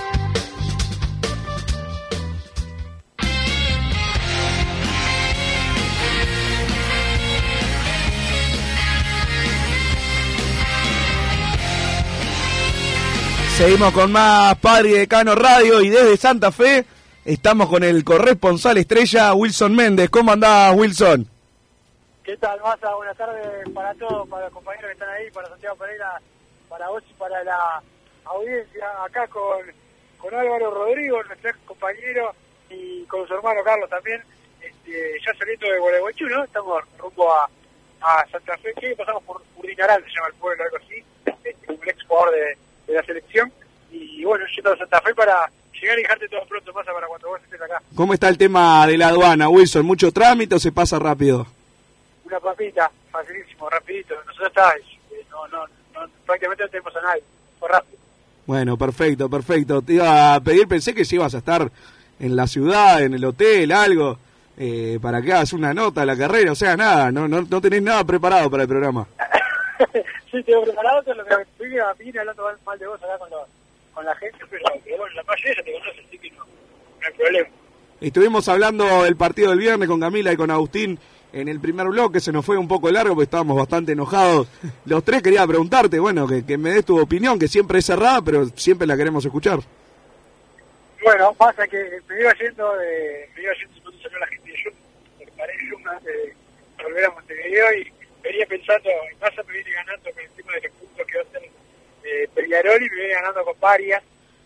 Seguimos con más Padre y Decano Radio y desde Santa Fe estamos con el corresponsal estrella Wilson Méndez. ¿Cómo andás, Wilson? ¿Qué tal, Massa? Buenas tardes para todos, para los compañeros que están ahí, para Santiago Pereira, para vos y para la audiencia. Acá con, con Álvaro Rodrigo, nuestro ex compañero, y con su hermano Carlos también. Este, ya saliendo de Gualeguaychú, ¿no? Estamos rumbo a, a Santa Fe, pasamos por Urdinaral, se llama el pueblo, algo así, un ex jugador de, de la selección. Y bueno, yendo a Santa Fe para llegar y dejarte todo pronto, Massa, para cuando vos estés acá. ¿Cómo está el tema de la aduana, Wilson? ¿Mucho trámite o se pasa rápido? una papita, facilísimo, rapidito. Nosotros está, eh, no, no, no, prácticamente no tenemos a nadie, fue rápido. Bueno, perfecto, perfecto. Te iba a pedir, pensé que si ibas a estar en la ciudad, en el hotel, algo, eh, para que hagas una nota a la carrera, o sea, nada, no, no, no tenés nada preparado para el programa. (laughs) sí, tengo preparado, todo lo que estoy a mí hablando mal, de vos acá con, lo- con la gente, pero, pero bueno, la mayoría te conoce, así que no, no hay problema. Estuvimos hablando del partido del viernes con Camila y con Agustín en el primer bloque, se nos fue un poco largo porque estábamos bastante enojados. Los tres quería preguntarte, bueno, que, que me des tu opinión, que siempre es cerrada, pero siempre la queremos escuchar. Bueno, pasa que me iba yendo de, me iba yendo salió la gente de Yum, me preparé Yum antes de volver a Montevideo y venía pensando, en casa me viene ganando el tema de los puntos que va a hacer eh, Peñarol y me viene ganando con varias,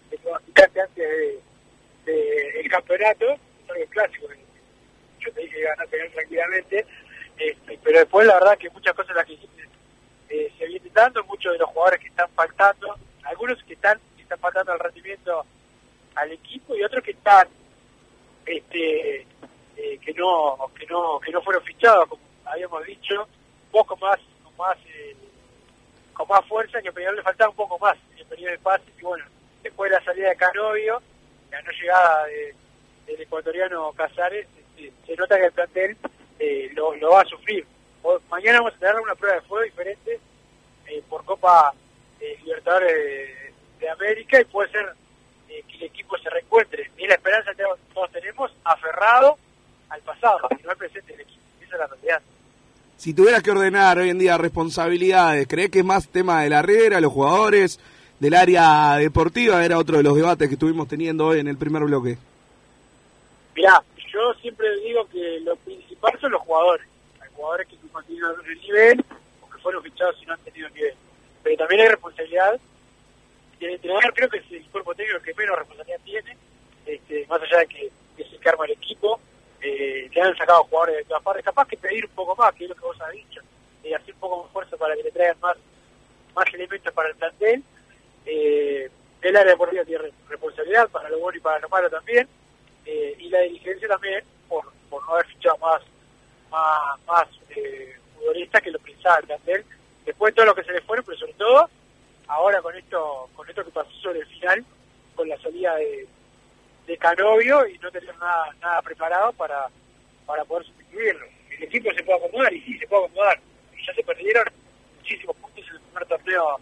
clasificante antes de, de- el campeonato, es algo clásico, que yo te dije que ganar Peñarol tranquilamente, este, pero después la verdad que muchas cosas las que eh, se vienen dando, muchos de los jugadores que están faltando, algunos que están, que están faltando al rendimiento al equipo y otros que están este eh, que no que no que no fueron fichados como habíamos dicho poco más con más eh, con más fuerza que a Peñarol le faltaba un poco más en el periodo de pase y bueno después de la salida de Canovio la no llegada de, del ecuatoriano Casares este, se nota que el plantel eh, lo, va a sufrir mañana vamos a tener una prueba de fuego diferente eh, por Copa eh, Libertadores de, América y puede ser que el equipo se reencuentre. Y la esperanza que todos tenemos, aferrado al pasado, no al presente del equipo. Esa es la realidad. Si tuvieras que ordenar hoy en día responsabilidades, ¿crees que es más tema de la Herrera, los jugadores, del área deportiva? Era otro de los debates que estuvimos teniendo hoy en el primer bloque. Mirá, yo siempre digo que lo principal son los jugadores. Hay jugadores que no tienen el nivel o que fueron fichados y no han tenido nivel. Pero también hay responsabilidad del entrenador, creo que es el cuerpo técnico que menos responsabilidad tiene, este, más allá de que, que es el que arma el equipo. Eh, le han sacado jugadores de todas partes, capaz que pedir un poco más, que es lo que vos has dicho, y hacer un poco más fuerza para que le traigan más, más elementos para el plantel. Eh, el área deportiva tiene responsabilidad para lo bueno y para lo malo también eh, y la dirigencia también por, por no haber fichado más más, más eh, futbolistas que lo pensaba el plantel después de todo lo que se le fueron pero sobre todo ahora con esto con esto que pasó sobre el final con la salida de, de Canovio y no tener nada nada preparado para para poder sustituirlo el equipo se puede acomodar y sí se puede acomodar ya se perdieron muchísimos puntos en el primer torneo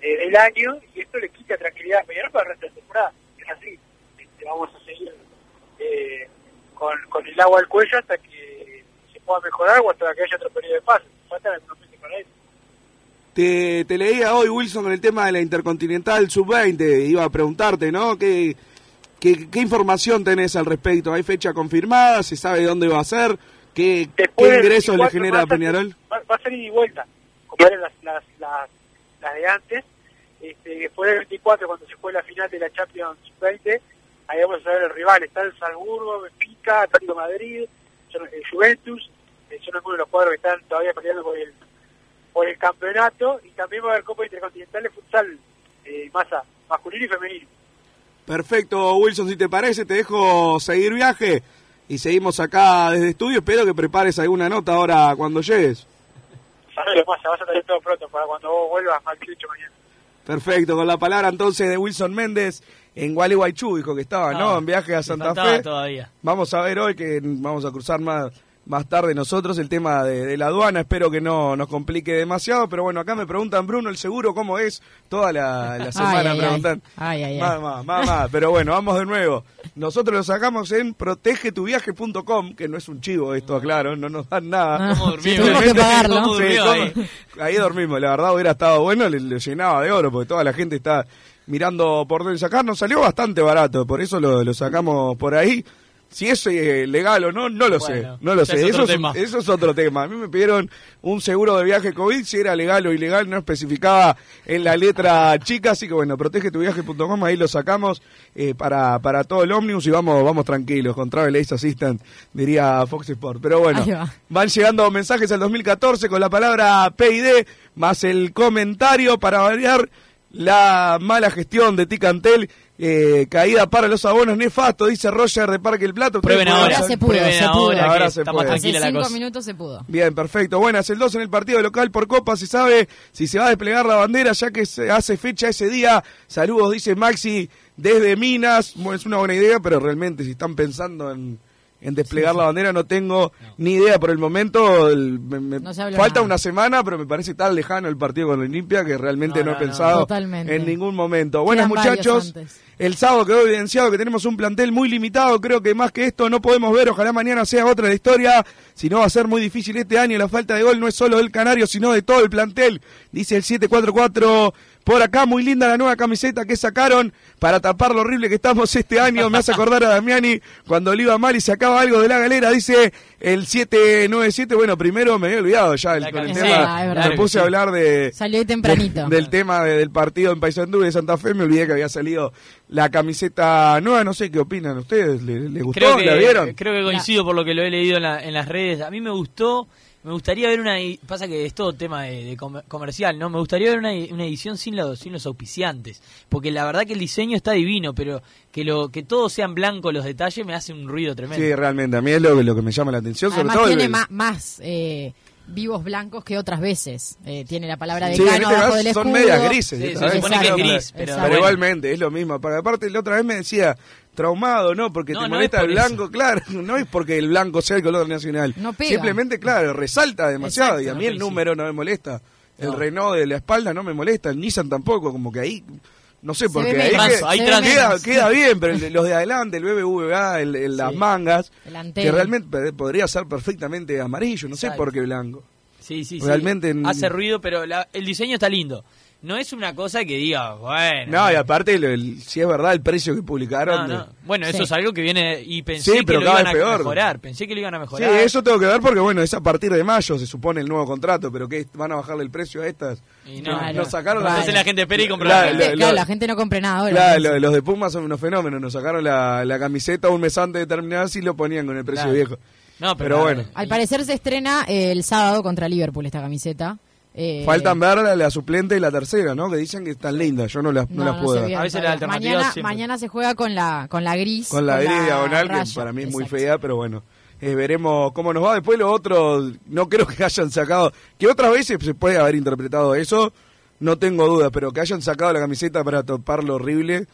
eh, del año y esto le quita tranquilidad a Peñarol para el resto de temporada es así Este, vamos a seguir eh, con, con el agua al cuello hasta que se pueda mejorar o hasta que haya otro periodo de paz. Faltan algunos meses para eso. Te, te leía hoy, Wilson, con el tema de la Intercontinental Sub-20. Iba a preguntarte, ¿no? ¿Qué, qué, qué información tenés al respecto? ¿Hay fecha confirmada? ¿Se sabe dónde va a ser? ¿Qué, qué ingresos le 24 genera a Peñarol? Va, va a ser ida y vuelta, como eran las, las, las, las de antes. Este, después del 24, cuando se fue la final de la Champions 20, ahí vamos a ver el rival. Está el Salzburgo, Benfica, Atlético Madrid, son el Juventus, eh, son algunos de los cuadros que están todavía peleando por el, por el campeonato. Y también va a haber Copa Intercontinental de Futsal, eh, masa masculino y femenino. Perfecto, Wilson, si te parece, te dejo seguir viaje y seguimos acá desde estudio. Espero que prepares alguna nota ahora cuando llegues. Sabelo, masa, vas a tener todo pronto para cuando vos vuelvas al 18 mañana. Perfecto, con la palabra entonces de Wilson Méndez en Gualeguaychú, dijo que estaba, ¿no? En viaje a Santa Fe. todavía. Vamos a ver hoy que vamos a cruzar más, más tarde nosotros el tema de, de la aduana. Espero que no nos complique demasiado, pero bueno, acá me preguntan, Bruno, el seguro, ¿cómo es? Toda la, la (laughs) semana Ay, preguntan. Ay, ay, ay. Más, más, más, más. Pero bueno, vamos de nuevo. Nosotros lo sacamos en protegetuviaje.com, que no es un chivo esto, aclaro, no nos dan nada. Que pagarlo. ¿Cómo (laughs) Sí, durmió ¿cómo? ahí? ahí dormimos. La verdad hubiera estado bueno, le, le llenaba de oro, porque toda la gente está mirando por dónde sacar. Nos salió bastante barato, por eso lo, lo sacamos por ahí. Si es eh, legal o no, no lo Bueno, sé. No lo sé. es eso, es, tema. eso es otro tema. A mí me pidieron un seguro de viaje COVID, si era legal o ilegal, no especificaba en la letra chica. Así que bueno, protegetuviaje.com, ahí lo sacamos eh, para, para todo el ómnibus y vamos, vamos tranquilos. Con Travel Ace Assistant, diría Fox Sport. Pero bueno, va. van llegando mensajes al 2014 con la palabra PID, más el comentario para variar la mala gestión de Ticantel. Eh, caída para los abonos nefasto, dice Roger de Parque El Plato. Prueben ahora, se pudo, prueben se ahora, pudo. Ahora se más Hace la cinco cosa. minutos se pudo. Bien, perfecto. Buenas, el 2 en el partido local por Copa. Se sabe si se va a desplegar la bandera ya que se hace fecha ese día. Saludos, dice Maxi desde Minas. Bueno, es una buena idea, pero realmente si están pensando en, en desplegar la bandera no tengo ni idea por el momento. El- me- me- No se habló falta nada. una semana, pero me parece tan lejano el partido con Olimpia que realmente No, he pensado en ningún momento. Buenas muchachos. El sábado quedó evidenciado que tenemos un plantel muy limitado. Creo que más que esto no podemos ver. Ojalá mañana sea otra la historia. Si no, va a ser muy difícil este año. La falta de gol no es solo del Canario, sino de todo el plantel. Dice el 744 por acá. Muy linda la nueva camiseta que sacaron para tapar lo horrible que estamos este año. Me hace acordar a Damiani cuando le iba mal y sacaba algo de la galera. Dice el 797. Bueno, primero me había olvidado ya el, con el tema. me puse a hablar de Salió tempranito. de- del tema de- del partido en Paysandú y de Santa Fe, me olvidé que había salido la camiseta nueva, no sé qué opinan ustedes, ¿le, le gustó? Creo que, ¿La vieron? creo que coincido por lo que lo he leído en, la- en las redes. A mí me gustó, me gustaría ver una... Pasa que es todo tema de, de comer- comercial, ¿no? Me gustaría ver una, una edición sin los, sin los auspiciantes. Porque la verdad que el diseño está divino, pero que lo que todos sean blancos los detalles me hace un ruido tremendo. Sí, realmente, a mí es lo, que- lo que me llama la atención, sobre Además todo... tiene más eh, vivos blancos que otras veces. Eh, tiene la palabra de Sí, en Cano este abajo caso del son medias grises. Sí, se supone que es gris, pero Pero bueno. igualmente, es lo mismo. Para aparte, la otra vez me decía, traumado, ¿no? Porque No, te molesta es el eso. blanco, claro. (laughs) No es porque el blanco sea el color nacional. No pega. Simplemente, claro, resalta demasiado. Exacto. y a mí No el número no me molesta. El No. Renault de la espalda no me molesta. El Nissan tampoco. Como que ahí... No sé, porque ahí que- transo. queda, queda bien, pero el de- los de adelante, el BBVA, el, el- las Sí. mangas, El que realmente podría ser perfectamente amarillo, no sé por qué blanco. Sí, sí, sí. Realmente en- Hace ruido, pero la- el diseño está lindo. No es una cosa que diga, bueno... No, y aparte, el- el- si es verdad el precio que publicaron. No, no. de- Bueno, eso Sí. es algo que viene y pensé Sí, que lo iban a peor. mejorar. Pensé que lo iban a Sí, mejorar. eso tengo que ver porque, bueno, es a partir de mayo, se supone el nuevo contrato, pero que van a bajarle el precio a estas. Y no, no, Claro. nos sacaron Claro. Entonces la gente espera y compra la La gente- lo- claro, lo- la gente no compra nada ahora. Claro, lo- los de Puma son unos fenómenos. Nos sacaron la, la camiseta un mes antes de terminar y lo ponían con el precio Claro. viejo. No, Pero bueno. Al parecer se estrena eh, el sábado contra Liverpool esta camiseta. Eh, Faltan ver la, la suplente y la tercera, ¿no? Que dicen que están lindas. Yo no las, no no, las no puedo ver. A veces la alternativa mañana, siempre. mañana se juega con la con la gris. Con la gris diagonal, raya. que para mí es muy fea, pero bueno. eh, veremos cómo nos va. Después lo otro, no creo que hayan sacado, que otras veces se puede haber interpretado eso, no tengo dudas, pero que hayan sacado la camiseta para topar lo horrible,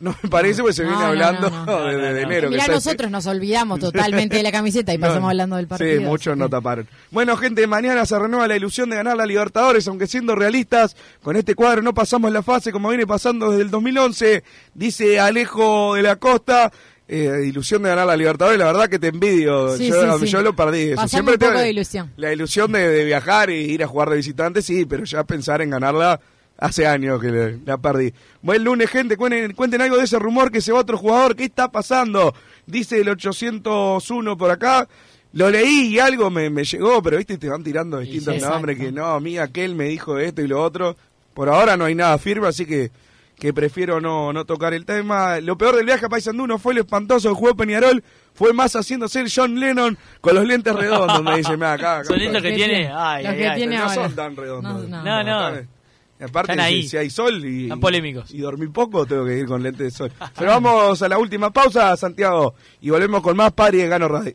no me parece, porque se viene no, hablando no, no. (laughs) de, de- de enero. Mirá, nosotros nos olvidamos (laughs) totalmente de la camiseta y No, pasamos hablando del partido. Sí, muchos no taparon. Bueno, gente, mañana se renueva la ilusión de ganar la Libertadores, aunque siendo realistas, con este cuadro no pasamos la fase como viene pasando desde el 2011, dice Alejo de la Costa. eh, ilusión de ganar la Libertadores, la verdad que te envidio. Sí, yo, sí, sí. yo lo perdí. Eso. Siempre un poco tengo- de ilusión. La ilusión de, de viajar y ir a jugar de visitante, sí, pero ya pensar en ganarla hace años que le- la perdí. Buen lunes, gente, cuenten, cuenten algo de ese rumor que se va otro jugador. ¿Qué está pasando? Dice el 801 por acá. Lo leí y algo me, me llegó, pero viste, te van tirando distintos sí. nombres que no, a mí aquel me dijo esto y lo otro. Por ahora no hay nada firme, así que que prefiero no, no tocar el tema. Lo peor del viaje a Paysandú no fue lo espantoso que jugó Peñarol, fue más haciéndose el John Lennon con los lentes redondos, me dice, "Mirá, acá, acá Son lindos está". que tiene. Ay, Los ay, que ay. tiene no ahora. son tan redondos. No, No, no. Y aparte, Están si, ahí. si hay sol y, Están polémicos. y dormí poco, tengo que ir con lentes de sol. Pero vamos a la última pausa, Santiago, y volvemos con más Pari de Gano Radio.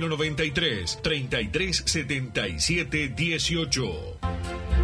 093 3377 18.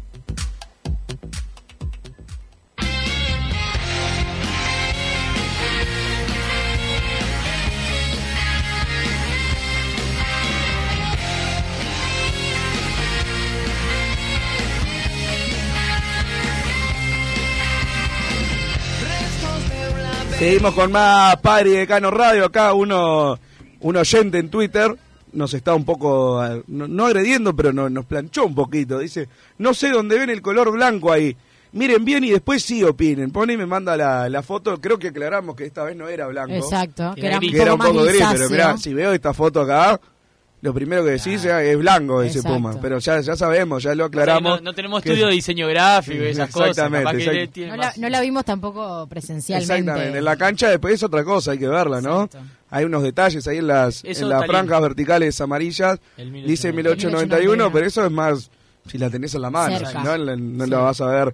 Seguimos con más Padre y Decano Radio. Acá uno, un oyente en Twitter nos está un poco, no, no agrediendo, pero no- nos planchó un poquito. Dice, no sé dónde ven el color blanco ahí. Miren bien y después sí opinen. Pone y me manda la, la foto. Creo que aclaramos que esta vez no era blanco. Exacto, que que era un poco más gris. Pero mirá, si veo esta foto acá, lo primero que decís es blanco ese Exacto. puma. Pero ya, ya sabemos, ya lo O sea, aclaramos. no, no tenemos que- estudio de diseño gráfico y esas cosas. Exactamente, exact- No la, no la vimos tampoco presencialmente. Exactamente, en la cancha después es otra cosa, hay que verla, ¿no? Hay unos detalles ahí en las, Eso en las está franjas verticales amarillas, El 1891. dice 1891, pero eso es más si la tenés en la mano, Cerca. si no, la- no Sí. la vas a ver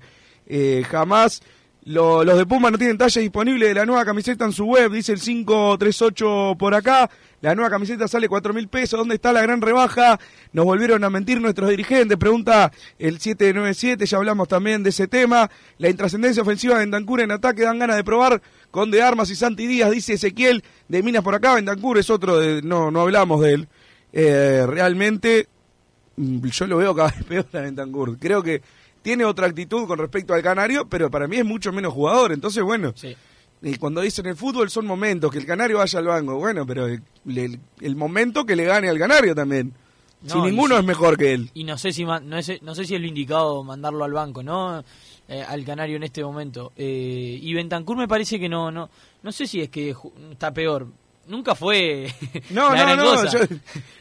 eh, jamás. Lo- los de Puma no tienen talla disponible de la nueva camiseta en su web, dice el 538 por acá. La nueva camiseta sale 4 mil pesos. ¿Dónde está la gran rebaja? Nos volvieron a mentir nuestros dirigentes. Pregunta el 797. Ya hablamos también de ese tema. La intrascendencia ofensiva de Bentancur en ataque dan ganas de probar con De Armas y Santi Díaz, dice Ezequiel. De Minas por acá. Bentancur es otro, de, no, no hablamos de él. Eh, realmente, mm, yo lo veo cada vez (laughs) peor a Bentancur. Creo que tiene otra actitud con respecto al Canario, pero para mí es mucho menos jugador. Entonces, bueno. Y cuando dicen el fútbol son momentos, que el Canario vaya al banco, bueno, pero el, el- el momento que le gane al Canario también. si No, ninguno si- es mejor que él. Y no sé si no, es, no sé si es lo indicado mandarlo al banco, ¿no? Eh, al Canario en este momento. Eh, y Bentancur me parece que no, no, no sé si es que está peor. Nunca fue (laughs) No, la no, gran no. cosa. yo-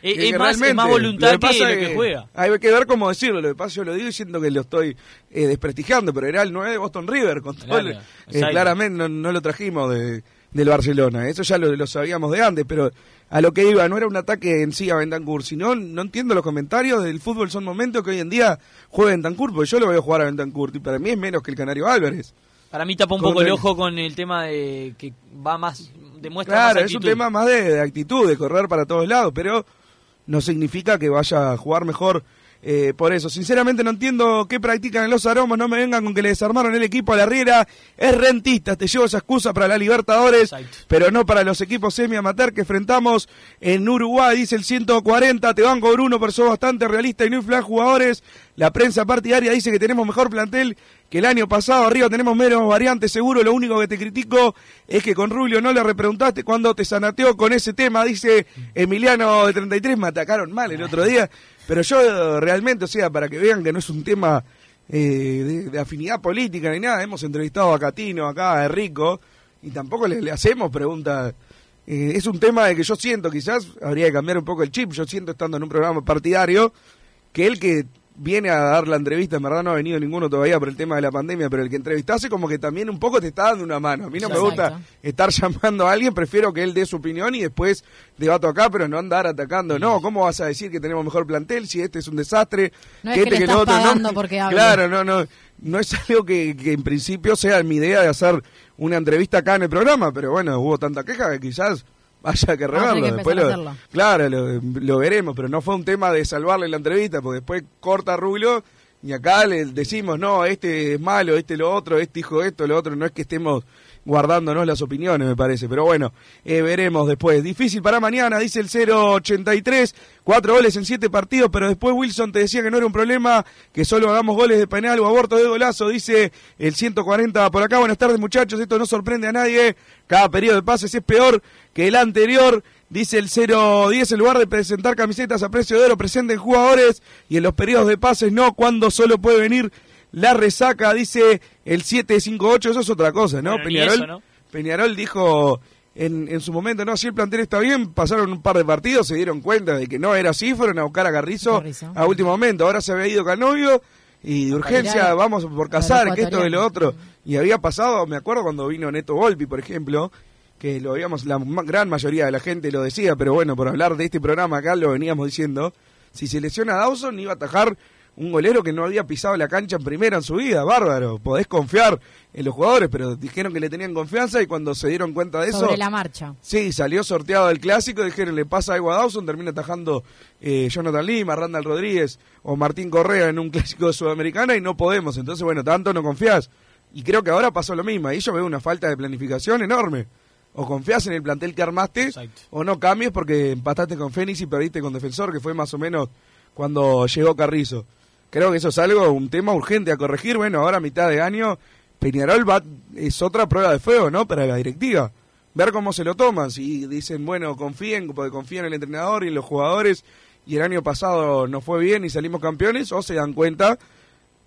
es, que es más, es más voluntad lo que, pasa lo que juega. Hay que ver cómo decirlo. Lo que pasa, yo lo digo diciendo que lo estoy eh, desprestigiando, pero era el 9 de Boston River. Con todo Claro, el- eh, claramente no, no lo trajimos de, del Barcelona. Eso ya lo, lo sabíamos de antes, pero a lo que iba, no era un ataque en sí a Bentancur, sino no entiendo los comentarios del fútbol son momentos que hoy en día juega Bentancur, porque yo lo veo jugar a Bentancur y para mí es menos que el Canario Álvarez. Para mí tapa un poco el ojo con el tema de que va más, demuestra Claro, más es un tema más de, de actitud, de correr para todos lados, pero no significa que vaya a jugar mejor eh, por eso. Sinceramente no entiendo qué practican en los aromos, no me vengan con que le desarmaron el equipo a la Riera. Es rentista, te llevo esa excusa para la Libertadores, pero no para los equipos semi-amateur que enfrentamos en Uruguay, dice el 140, te banco Bruno, pero sos bastante realista y no inflan jugadores. La prensa partidaria dice que tenemos mejor plantel que el año pasado, arriba tenemos menos variantes, seguro, lo único que te critico es que con Rubio no le repreguntaste cuando te sanateó con ese tema, dice Emiliano de 33, me atacaron mal el otro día, pero yo realmente, o sea, para que vean que no es un tema eh, de, afinidad política ni nada, hemos entrevistado a Catino, acá a Enrico, y tampoco le, le hacemos preguntas. Eh, es un tema de que yo siento, quizás habría que cambiar un poco el chip, yo siento estando en un programa partidario, que el que viene a dar la entrevista, en verdad no ha venido ninguno todavía por el tema de la pandemia, pero el que entrevistase como que también un poco te está dando una mano. A mí no me gusta estar (laughs) llamando a alguien, prefiero que él dé su opinión y después debato acá, pero no andar atacando. No, ¿cómo vas a decir que tenemos mejor plantel si este es un desastre? No es que este le estás otro? No, pagando porque hable. Claro, no, no. No es algo que, que en principio sea mi idea de hacer una entrevista acá en el programa, pero bueno, hubo tanta queja que quizás haya que reverlo. que Después lo, claro, lo, lo veremos, pero no fue un tema de salvarle la entrevista, porque después corta Rubio y acá le decimos, no, este es malo, este lo otro, este dijo esto, lo otro, no es que estemos guardándonos las opiniones, me parece, pero bueno, eh, veremos después. Difícil para mañana, dice el 083, cuatro goles en siete partidos, pero después Wilson te decía que no era un problema, que solo hagamos goles de penal o aborto de golazo, dice el 140 por acá. Buenas tardes muchachos, esto no sorprende a nadie, cada periodo de pases es peor que el anterior. Dice el 010, en lugar de presentar camisetas a precio de oro, presenten jugadores y en los periodos de pases no, cuando solo puede venir la resaca, dice el 758, eso es otra cosa, ¿no? Bueno, Peñarol, eso, ¿no? Peñarol dijo en, en su momento, no, si el plantel está bien, pasaron un par de partidos, se dieron cuenta de que no era así, fueron a buscar a Garrizo, Garrizo. a último momento, ahora se había ido Canovio y de urgencia vamos por a casar, que esto y lo otro. Y había pasado, me acuerdo cuando vino Neto Volpi, por ejemplo, que lo veíamos, la gran mayoría de la gente lo decía, pero bueno, por hablar de este programa acá lo veníamos diciendo, si se lesiona a Dawson iba a atajar un golero que no había pisado la cancha en primera en su vida, bárbaro, podés confiar en los jugadores, pero dijeron que le tenían confianza y cuando se dieron cuenta de eso... Sobre la marcha. Sí, salió sorteado del clásico, dijeron le pasa algo a Dawson, termina atajando eh, Jonathan Lima, Randall Rodríguez o Martín Correa en un (laughs) clásico de Sudamericana y no podemos, entonces bueno, tanto no confías. Y creo que ahora pasó lo mismo, ahí yo veo una falta de planificación enorme. O confías en el plantel que armaste o no cambies porque empataste con Fénix y perdiste con Defensor, que fue más o menos cuando llegó Carrizo. Creo que eso es algo, un tema urgente a corregir. Bueno, ahora a mitad de año, Peñarol va, es otra prueba de fuego, ¿no? Para la directiva. Ver cómo se lo toman. Si dicen, bueno, confíen, porque confían en el entrenador y en los jugadores, y el año pasado no fue bien y salimos campeones, o se dan cuenta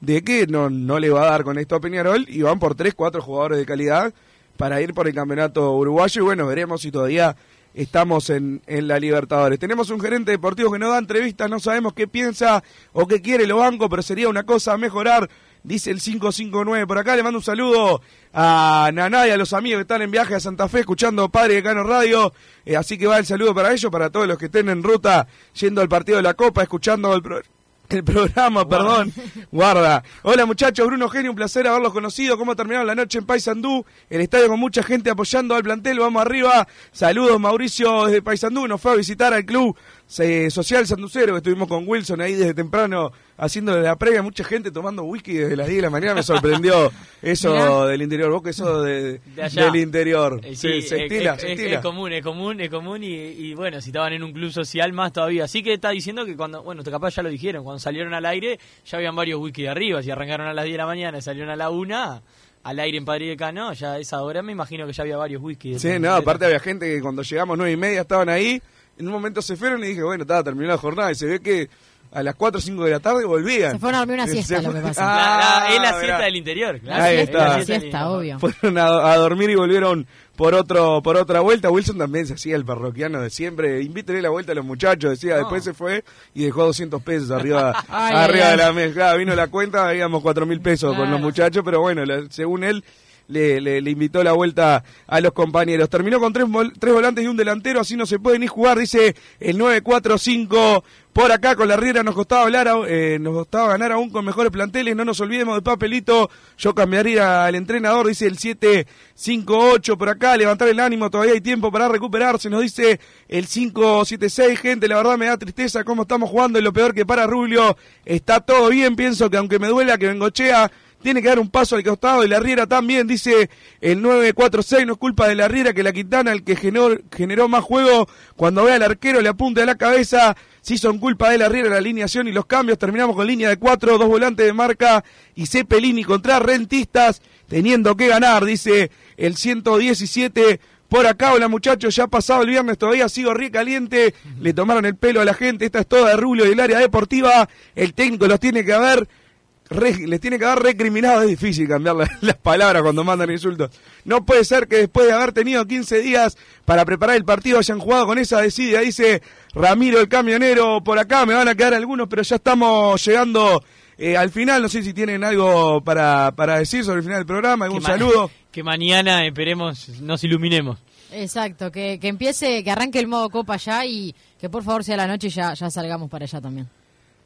de que no, no le va a dar con esto a Peñarol y van por tres, cuatro jugadores de calidad para ir por el campeonato uruguayo y bueno, veremos si todavía estamos en, en la Libertadores. Tenemos un gerente deportivo que no da entrevistas, no sabemos qué piensa o qué quiere lo banco, pero sería una cosa mejorar, dice el 559 por acá. Le mando un saludo a Naná y a los amigos que están en viaje a Santa Fe escuchando Padre de Cano Radio. Eh, así que va el saludo para ellos, para todos los que estén en ruta yendo al partido de la Copa, escuchando el, pro- el programa, perdón. Guarda. Hola muchachos, Bruno Genio, un placer haberlos conocido. ¿Cómo terminaron la noche en Paysandú? El estadio con mucha gente apoyando al plantel. Vamos arriba. Saludos Mauricio desde Paysandú. Nos fue a visitar al club eh, social sanducero que estuvimos con Wilson ahí desde temprano haciéndole la previa. Mucha gente tomando whisky desde las 10 de la mañana. Me sorprendió (laughs) eso Mirá. del interior. Vos que sos de, De allá. del interior. Eh, Sí, sí, se eh, estila, es, se es- estila. es común, es común, es común y, y bueno, si estaban en un club social más todavía. Así que está diciendo que cuando, bueno, capaz ya lo dijeron, cuando salieron al aire ya habían varios wiki de arriba, si arrancaron a las 10 de la mañana y salieron a la 1, al aire en Padre de Cano, ya a esa hora me imagino que ya había varios whisky. de Sí, no, aparte había gente que cuando llegamos nueve y media estaban ahí, en un momento se fueron y dije, bueno, estaba terminada la jornada y se ve que a las 4 o 5 de la tarde volvían. Se fueron a dormir una (laughs) siesta, lo que pasa. (laughs) La- es la Ah, siesta del interior, claro. Ahí Es está. la La siesta obvio. Fueron a, a dormir y volvieron por otro por otra vuelta. Wilson también se hacía el parroquiano de siempre. Invítele la vuelta a los muchachos, decía. Después se fue y dejó 200 pesos arriba, (laughs) Ay, arriba ay, de la mesa. Claro, vino la cuenta, habíamos 4 mil pesos con los muchachos, pero bueno, la- según él. Le, invitó la vuelta a los compañeros. Terminó con tres, tres volantes y un delantero, así no se puede ni jugar, dice el 945. Por acá con la Riera nos costaba hablar, eh, nos costaba ganar aún con mejores planteles. No nos olvidemos de papelito. Yo cambiaría al entrenador, dice el 758 por acá. Levantar el ánimo, todavía hay tiempo para recuperarse. Nos dice el 576. Gente, la verdad me da tristeza cómo estamos jugando y lo peor que para Rubio. Está todo bien, pienso que aunque me duela que Bengochea tiene que dar un paso al costado y la Riera también, dice el 946, no es culpa de la Riera que la Quintana, el que generó, generó más juego, cuando ve al arquero le apunta a la cabeza, sí son culpa de la Riera la alineación y los cambios, terminamos con línea de cuatro, dos volantes de marca y Cepelini contra Rentistas, teniendo que ganar, dice el 117. Por acá, hola muchachos, ya pasado el viernes, todavía sigo re caliente, le tomaron el pelo a la gente, esta es toda de Rubio del área deportiva, el técnico los tiene que haber re- les tiene que haber recriminado, es difícil cambiar la- (laughs) las palabras cuando mandan insultos. No puede ser que después de haber tenido 15 días para preparar el partido hayan jugado con esa desidia, dice Ramiro el camionero, por acá me van a quedar algunos, pero ya estamos llegando eh, al final, no sé si tienen algo para, para decir sobre el final del programa, algún Que ma- saludo. (laughs) Que mañana esperemos nos iluminemos. Exacto, que, que empiece, que arranque el modo copa ya y que por favor sea la noche y ya, ya salgamos para allá también.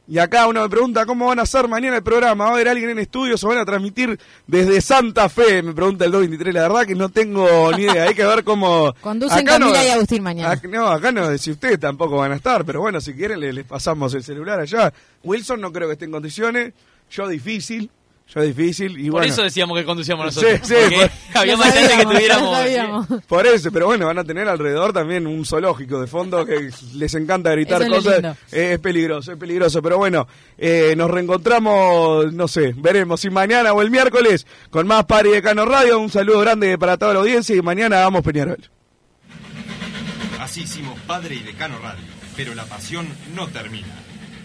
Y acá uno me pregunta cómo van a hacer mañana el programa. ¿Va a haber alguien en estudios o van a transmitir desde Santa Fe? Me pregunta el 223. La verdad que no tengo ni idea. Hay que ver cómo. (laughs) Conducen Acá Camila y Agustín mañana. No, acá no, si ustedes tampoco van a estar. Pero bueno, si quieren le- les pasamos el celular allá. Wilson no creo que esté en condiciones. Yo difícil. Yo difícil. Y Por bueno. eso decíamos que conducíamos Sí, nosotros. sí, porque por- (laughs) había más gente que tuviéramos. Por eso, pero bueno, van a tener alrededor también un zoológico de fondo que les encanta gritar Eso cosas. Eh, es peligroso, es peligroso. Pero bueno, eh, nos reencontramos, no sé, veremos si mañana o el miércoles con más Pari de Cano Radio. Un saludo grande para toda la audiencia y mañana vamos Peñarol. Así hicimos Padre y Decano Radio, pero la pasión no termina.